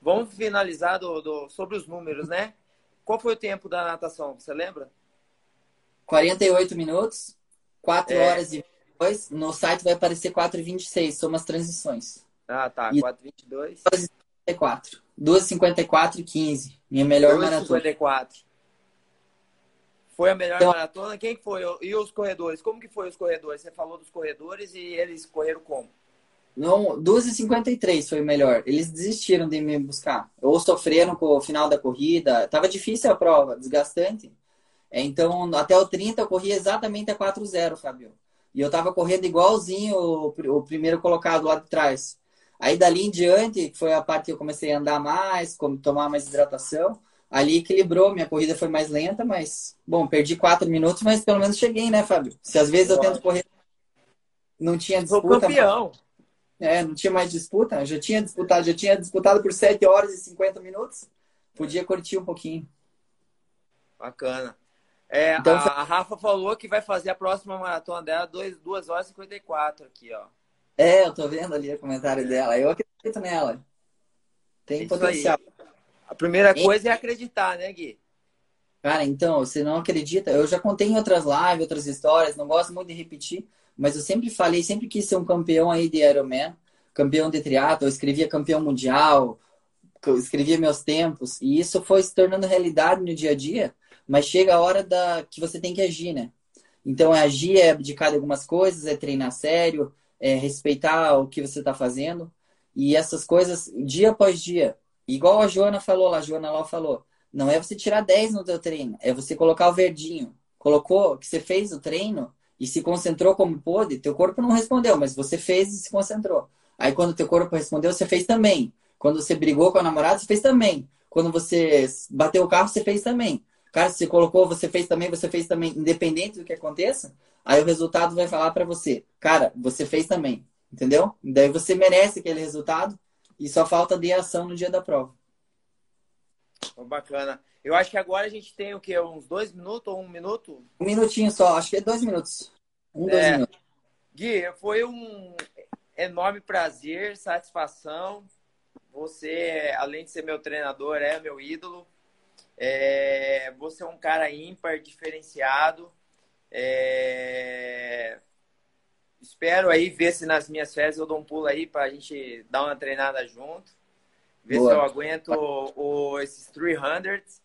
vamos, finalizar do, do, sobre os números, né? Qual foi o tempo da natação? Você lembra? 48 minutos, 4 é. horas e 22. No site vai aparecer 4 e 26, são as transições. Ah, tá. 4 e 22. 2,54. 2,54 e 15. Minha melhor 2, maratona. 54. Foi a melhor então, maratona? Quem foi? E os corredores? Como que foi os corredores? Você falou dos corredores e eles correram como? Não, 2,53 foi o melhor. Eles desistiram de me buscar. Ou sofreram com o final da corrida. Tava difícil a prova, desgastante. Então, até o 30 eu corri exatamente a 4,0, Fabio. E eu tava correndo igualzinho o, o, primeiro colocado lá de trás. Aí dali em diante, foi a parte que eu comecei a andar mais, tomar mais hidratação, ali equilibrou, minha corrida foi mais lenta, mas, bom, perdi quatro minutos, mas pelo menos cheguei, né, Fábio? Se às vezes eu tento correr, não tinha disputa. Sou campeão. Mas, é, não tinha mais disputa, já tinha disputado, já tinha disputado por 7 horas e 50 minutos, podia curtir um pouquinho. Bacana. É, então, a, a, Rafa falou que vai fazer a próxima maratona dela 2 horas e 54 aqui, ó. É, eu tô vendo ali o comentário dela. Eu acredito nela. Tem potencial. Aí. A primeira coisa é acreditar, né, Gui? Cara, então, você não acredita. Eu já contei em outras lives, outras histórias, não gosto muito de repetir, mas eu sempre falei, sempre quis ser um campeão aí de Ironman, campeão de triatlo, eu escrevia campeão mundial, eu escrevia meus tempos, e isso foi se tornando realidade no dia a dia mas chega a hora da que você tem que agir, né? Então, é agir é abdicar de algumas coisas, é treinar sério, é respeitar o que você está fazendo. E essas coisas, dia após dia. Igual a Joana falou lá, a Joana lá falou. Não é você tirar 10 no teu treino, é você colocar o verdinho. Colocou que você fez o treino e se concentrou como pôde, teu corpo não respondeu, mas você fez e se concentrou. Aí quando teu corpo respondeu, você fez também. Quando você brigou com a namorada, você fez também. Quando você bateu o carro, você fez também. Cara, se colocou, você fez também, você fez também, independente do que aconteça, aí o resultado vai falar para você, cara, você fez também, entendeu? Daí você merece aquele resultado e só falta de ação no dia da prova. Bacana. Eu acho que agora a gente tem o quê? Uns dois minutos ou um minuto? Um minutinho só, acho que é dois minutos. Um, dois é. minutos. Gui, foi um enorme prazer, satisfação. Você, além de ser meu treinador, é meu ídolo. É, você é um cara ímpar, diferenciado. É, espero aí ver se nas minhas férias eu dou um pulo aí para a gente dar uma treinada junto. Ver Boa. se eu aguento o, o, esses 300.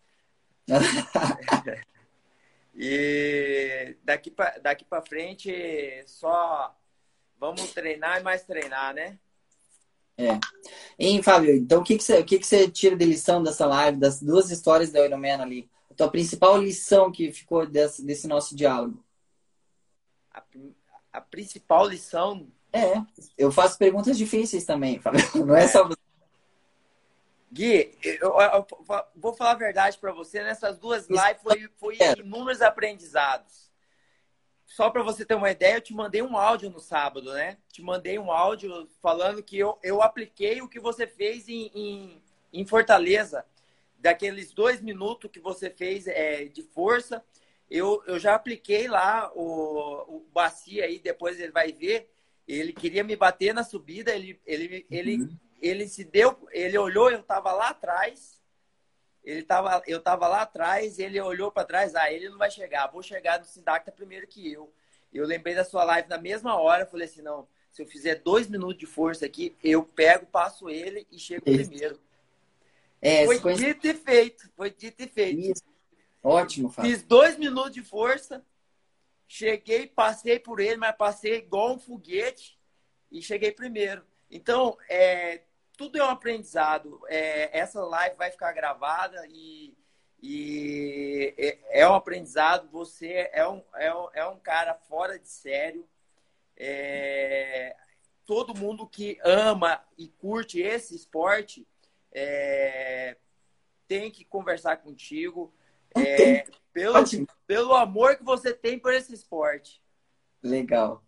e daqui para daqui frente só vamos treinar e mais treinar, né? É. Hein, Fábio, então o que, que, você, o que, que você tira de lição dessa live, das duas histórias da Ironman ali? A tua principal lição que ficou desse, desse nosso diálogo? A, a, principal lição. É, eu faço perguntas difíceis também, Fábio. Não é, é só você. Gui, eu, eu, eu, vou falar a verdade para você, nessas duas lives foi, foi inúmeros aprendizados. Só para você ter uma ideia, eu te mandei um áudio no sábado, né? Te mandei um áudio falando que eu, eu apliquei o que você fez em, em, em Fortaleza. Daqueles dois minutos que você fez é, de força, eu, eu já apliquei lá o, o Bacia aí, depois ele vai ver. Ele queria me bater na subida, ele, ele, ele, uhum. ele se deu, ele olhou, eu estava lá atrás, ele tava, eu tava lá atrás, ele olhou para trás, ah, ele não vai chegar, vou chegar no Sindacta primeiro que eu. Eu lembrei da sua live na mesma hora, falei assim, não, se eu fizer dois minutos de força aqui, eu pego, passo ele e chego Isso. primeiro. É, foi conhece... dito e feito. Foi dito e feito. Isso. Ótimo, Fábio. Fiz dois minutos de força, cheguei, passei por ele, mas passei igual um foguete e cheguei primeiro. Então, é, tudo é um aprendizado. É, essa live vai ficar gravada e, e é, é um aprendizado. Você é um, é um, é um cara fora de sério. É, todo mundo que ama e curte esse esporte é, tem que conversar contigo. É, pelo, pelo amor que você tem por esse esporte. Legal.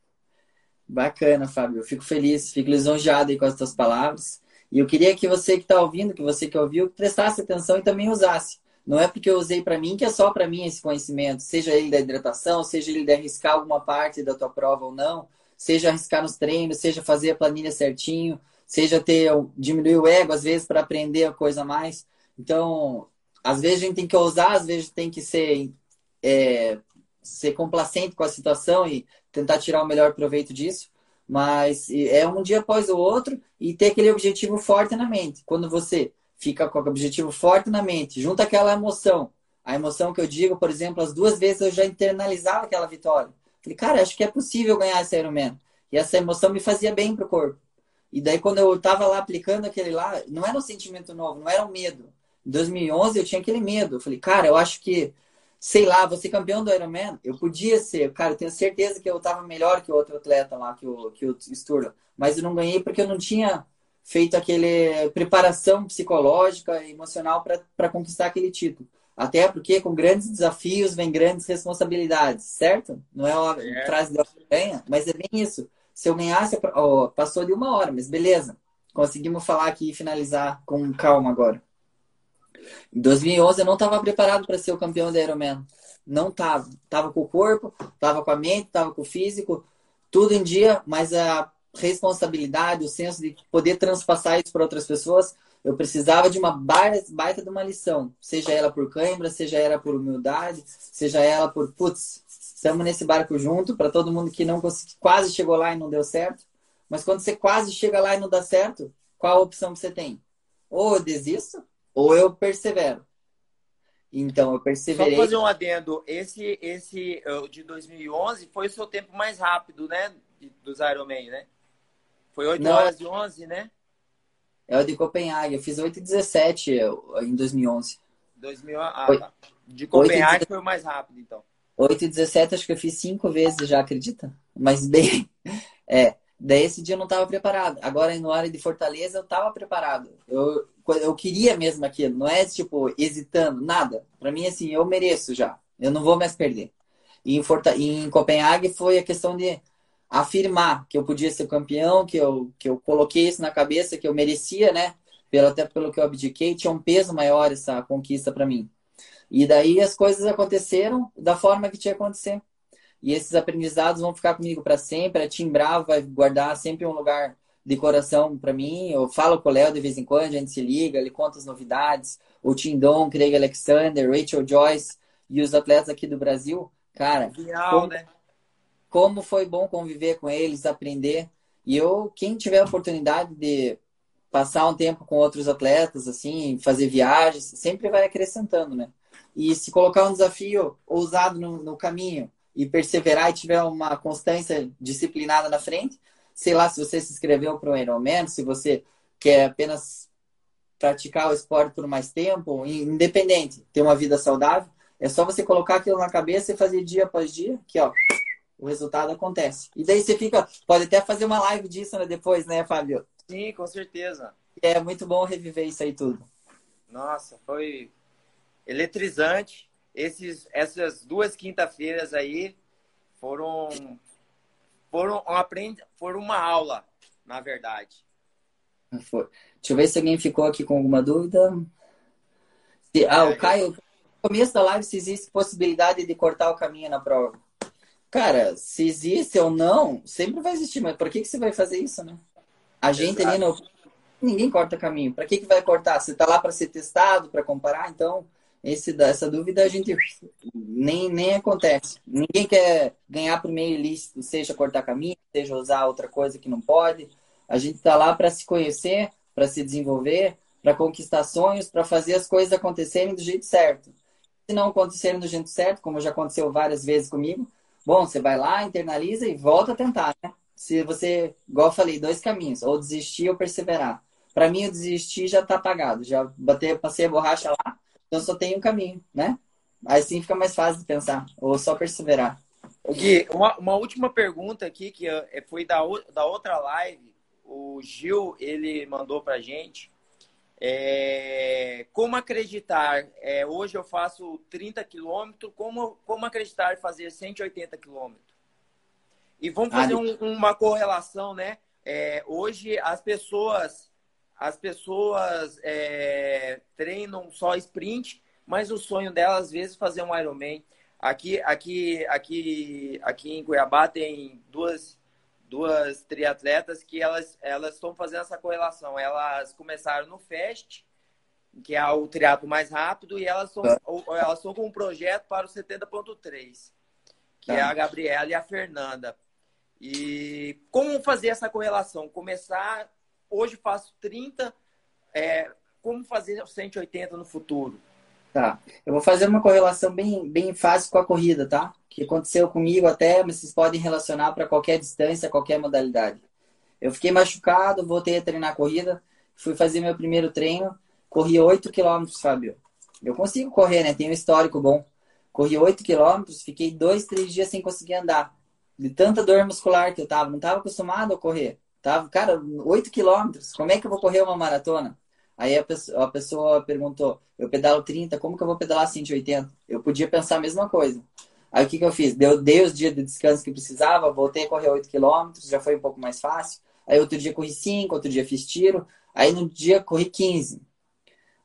Bacana, Fábio. Eu fico feliz, fico lisonjeado aí com as tuas palavras. E eu queria que você que está ouvindo, que você que ouviu, prestasse atenção e também usasse. Não é porque eu usei para mim que é só para mim esse conhecimento, seja ele da hidratação, seja ele de arriscar alguma parte da tua prova ou não, seja arriscar nos treinos, seja fazer a planilha certinho, seja ter diminuir o ego às vezes para aprender a coisa a mais. Então, às vezes a gente tem que ousar, às vezes tem que ser é, ser complacente com a situação e tentar tirar o melhor proveito disso. Mas é um dia após o outro e ter aquele objetivo forte na mente. Quando você fica com o objetivo forte na mente, junta aquela emoção. A emoção que eu digo, por exemplo, as duas vezes eu já internalizava aquela vitória. Falei, cara, acho que é possível ganhar esse Ironman. E essa emoção me fazia bem pro corpo. E daí, quando eu tava lá aplicando aquele lá, não era um sentimento novo, não era um medo. Em 2011, eu tinha aquele medo. Eu falei, cara, eu acho que sei lá, ser campeão do Ironman, eu podia ser, cara, eu tenho certeza que eu estava melhor que o outro atleta lá, que o, que o Sturla, mas eu não ganhei porque eu não tinha feito aquele preparação psicológica e emocional para conquistar aquele título. Até porque com grandes desafios vem grandes responsabilidades, certo? Não é uma é. frase de ganha, mas é bem isso. Se eu ganhasse, oh, passou de uma hora, mas beleza. Conseguimos falar aqui e finalizar com calma agora. Em 2011 eu não estava preparado para ser o campeão da Ironman. Não estava. Tava com o corpo, tava com a mente, tava com o físico, tudo em dia, mas a responsabilidade, o senso de poder transpassar isso para outras pessoas, eu precisava de uma baita, de uma lição, seja ela por cãibra, seja ela por humildade, seja ela por putz, estamos nesse barco junto, para todo mundo que não quase chegou lá e não deu certo. Mas quando você quase chega lá e não dá certo, qual a opção que você tem? Ou eu desisto, ou eu persevero. Então, eu perseverei. Só fazer um adendo. Esse, esse de 2011 foi o seu tempo mais rápido, né? Dos Ironman, né? Foi 8 Não, horas e 11, né? É o de Copenhague. Eu fiz 8 e 17 em 2011. 2000, ah, tá. De Copenhague foi o mais rápido, então. 8 e 17 acho que eu fiz 5 vezes já, acredita? Mas bem... É, daí esse dia eu não estava preparado. Agora, no área de Fortaleza, eu estava preparado. Eu, eu queria mesmo aquilo, não é tipo hesitando, nada. Para mim, assim, eu mereço já, eu não vou mais perder. E em, Forta... em Copenhague foi a questão de afirmar que eu podia ser campeão, que eu, que eu coloquei isso na cabeça, que eu merecia, né? Pelo, até pelo que eu abdiquei, tinha um peso maior essa conquista para mim. E daí as coisas aconteceram da forma que tinha que acontecer. E esses aprendizados vão ficar comigo para sempre. A Tim Bravo vai guardar sempre um lugar de coração para mim. Eu falo com o Léo de vez em quando, a gente se liga, ele conta as novidades. O Tindon, Craig Alexander, Rachel Joyce e os atletas aqui do Brasil. Cara, como, né? como foi bom conviver com eles, aprender. E eu, quem tiver a oportunidade de passar um tempo com outros atletas, assim, fazer viagens, sempre vai acrescentando, né? E se colocar um desafio ousado no, no caminho e perseverar e tiver uma constância disciplinada na frente, sei lá, se você se inscreveu para o Ironman, se você quer apenas praticar o esporte por mais tempo, independente, ter uma vida saudável, é só você colocar aquilo na cabeça e fazer dia após dia, que ó, o resultado acontece. E daí você fica, pode até fazer uma live disso né, depois, né, Fábio? Sim, com certeza. É muito bom reviver isso aí tudo. Nossa, foi eletrizante. Esses, essas duas quinta-feiras aí foram foram, um aprend... foram uma aula, na verdade. Foi. Deixa eu ver se alguém ficou aqui com alguma dúvida. Se... Ah, o Caio, no começo da live, se existe possibilidade de cortar o caminho na prova. Cara, se existe ou não, sempre vai existir, mas por que, que você vai fazer isso, né? A gente Exato. ali no. Ninguém corta caminho. Para que, que vai cortar? Você tá lá para ser testado, para comparar, então esse, essa dúvida a gente nem, nem acontece. Ninguém quer ganhar por meio ilícito, seja cortar caminho, seja usar outra coisa que não pode. A gente está lá para se conhecer, para se desenvolver, para conquistar sonhos, para fazer as coisas acontecerem do jeito certo. Se não acontecerem do jeito certo, como já aconteceu várias vezes comigo, bom, você vai lá, internaliza e volta a tentar, né? Se você, igual eu falei, dois caminhos, ou desistir ou perseverar. Para mim, o desistir já está apagado, já batei, passei a borracha lá, então só tem um caminho, né? Aí sim fica mais fácil de pensar, ou só perseverar. Gui, uma, uma última pergunta aqui, que é, foi da, da outra live, o Gil, ele mandou pra gente. É, como acreditar? É, hoje eu faço 30 quilômetros, como, como acreditar em fazer 180 quilômetros? E vamos fazer um, uma correlação, né? É, hoje as pessoas as pessoas é, treinam só sprint, mas o sonho delas às vezes é fazer um Ironman. Aqui, aqui, aqui, aqui em Cuiabá tem duas, duas triatletas que elas elas estão fazendo essa correlação. Elas começaram no Fast, que é o triatlo mais rápido, e elas estão tá. elas estão com um projeto para o 70.3, que é tá. a Gabriela e a Fernanda. E como fazer essa correlação? Começar hoje faço 30, é, como fazer 180 no futuro? Tá. Eu vou fazer uma correlação bem, bem fácil com a corrida, tá? Que aconteceu comigo até, mas vocês podem relacionar para qualquer distância, qualquer modalidade. Eu fiquei machucado, voltei a treinar corrida, fui fazer meu primeiro treino, corri 8 quilômetros, Fábio. Eu consigo correr, né? Tenho um histórico bom. Corri 8 quilômetros, fiquei dois, três dias sem conseguir andar. De tanta dor muscular que eu tava. Não tava acostumado a correr. Tava, cara, 8 quilômetros. Como é que eu vou correr uma maratona? Aí a pessoa, a pessoa perguntou, eu pedalo 30, como que eu vou pedalar 180? Eu podia pensar a mesma coisa. Aí o que, que eu fiz? Deu, dei os dias de descanso que precisava, voltei a correr 8 km, já foi um pouco mais fácil. Aí outro dia corri 5, outro dia fiz tiro. Aí no dia corri 15.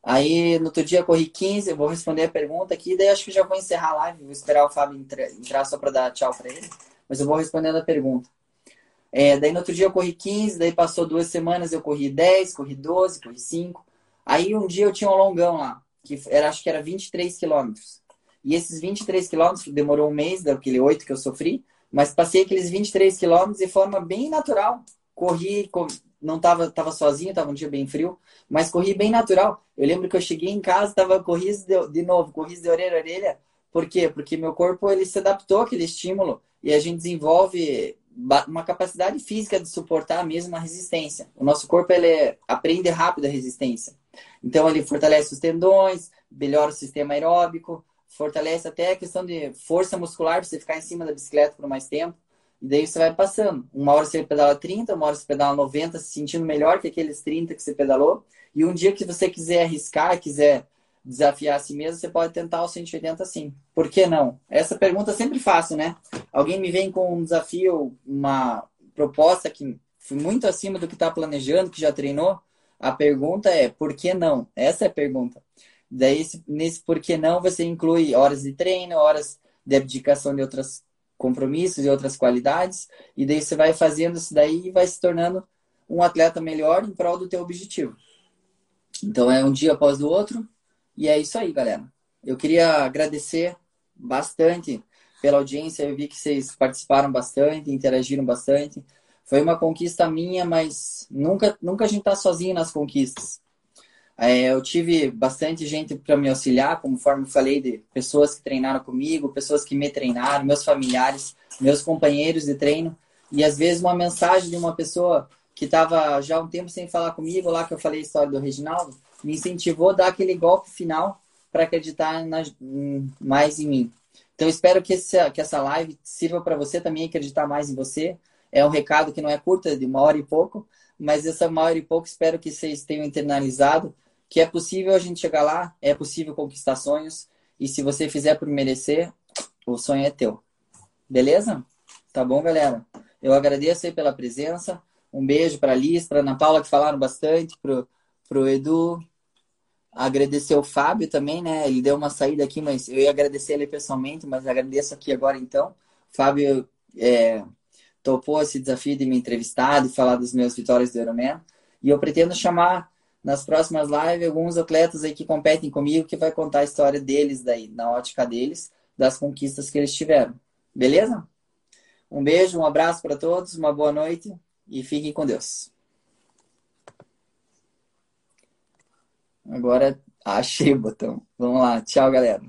Aí no outro dia corri 15, eu vou responder a pergunta aqui, daí acho que já vou encerrar a live, vou esperar o Fábio entrar, entrar só para dar tchau para ele. Mas eu vou respondendo a pergunta. É, daí no outro dia eu corri 15, daí passou duas semanas eu corri 10, corri 12, corri 5. Aí um dia eu tinha um longão lá, que era, acho que era 23 quilômetros. E esses 23 quilômetros demorou um mês, daquele 8 que eu sofri, mas passei aqueles 23 quilômetros de forma bem natural. Corri, não tava, tava sozinho, tava um dia bem frio, mas corri bem natural. Eu lembro que eu cheguei em casa, tava corri de, de novo, corri de orelha a orelha. Por quê? Porque meu corpo ele se adaptou àquele estímulo e a gente desenvolve uma capacidade física de suportar a mesma resistência. O nosso corpo ele aprende rápido a resistência. Então ele fortalece os tendões, melhora o sistema aeróbico, fortalece até a questão de força muscular para você ficar em cima da bicicleta por mais tempo. E daí você vai passando. Uma hora você pedala 30, uma hora você pedala 90, se sentindo melhor que aqueles 30 que você pedalou. E um dia que você quiser arriscar, quiser desafiar a si mesmo, você pode tentar o 180 sim. Por que não? Essa pergunta é sempre fácil, né? Alguém me vem com um desafio, uma proposta que foi muito acima do que está planejando, que já treinou. A pergunta é por que não? Essa é a pergunta. Daí, nesse por que não, você inclui horas de treino, horas de abdicação de outros compromissos e outras qualidades, e daí você vai fazendo isso daí e vai se tornando um atleta melhor em prol do teu objetivo. Então é um dia após o outro, e é isso aí, galera. Eu queria agradecer bastante pela audiência. Eu vi que vocês participaram bastante, interagiram bastante. Foi uma conquista minha, mas nunca, nunca a gente tá sozinho nas conquistas. É, eu tive bastante gente para me auxiliar, conforme falei, de pessoas que treinaram comigo, pessoas que me treinaram, meus familiares, meus companheiros de treino. E às vezes uma mensagem de uma pessoa que estava já um tempo sem falar comigo, lá que eu falei a história do Reginaldo, me incentivou a dar aquele golpe final para acreditar na, mais em mim. Então, espero que, esse, que essa live sirva para você também acreditar mais em você. É um recado que não é curto, é de uma hora e pouco, mas essa uma hora e pouco espero que vocês tenham internalizado que é possível a gente chegar lá, é possível conquistar sonhos, e se você fizer por merecer, o sonho é teu. Beleza? Tá bom, galera? Eu agradeço aí pela presença. Um beijo para a Liz, para Ana Paula, que falaram bastante, pro, pro Edu, agradecer o Fábio também, né? Ele deu uma saída aqui, mas eu ia agradecer ele pessoalmente, mas agradeço aqui agora então. Fábio é, topou esse desafio de me entrevistar, de falar das minhas vitórias do Ironman. E eu pretendo chamar nas próximas lives alguns atletas aí que competem comigo que vai contar a história deles daí, na ótica deles, das conquistas que eles tiveram. Beleza? Um beijo, um abraço para todos, uma boa noite e fiquem com Deus. Agora achei o botão. Vamos lá. Tchau, galera.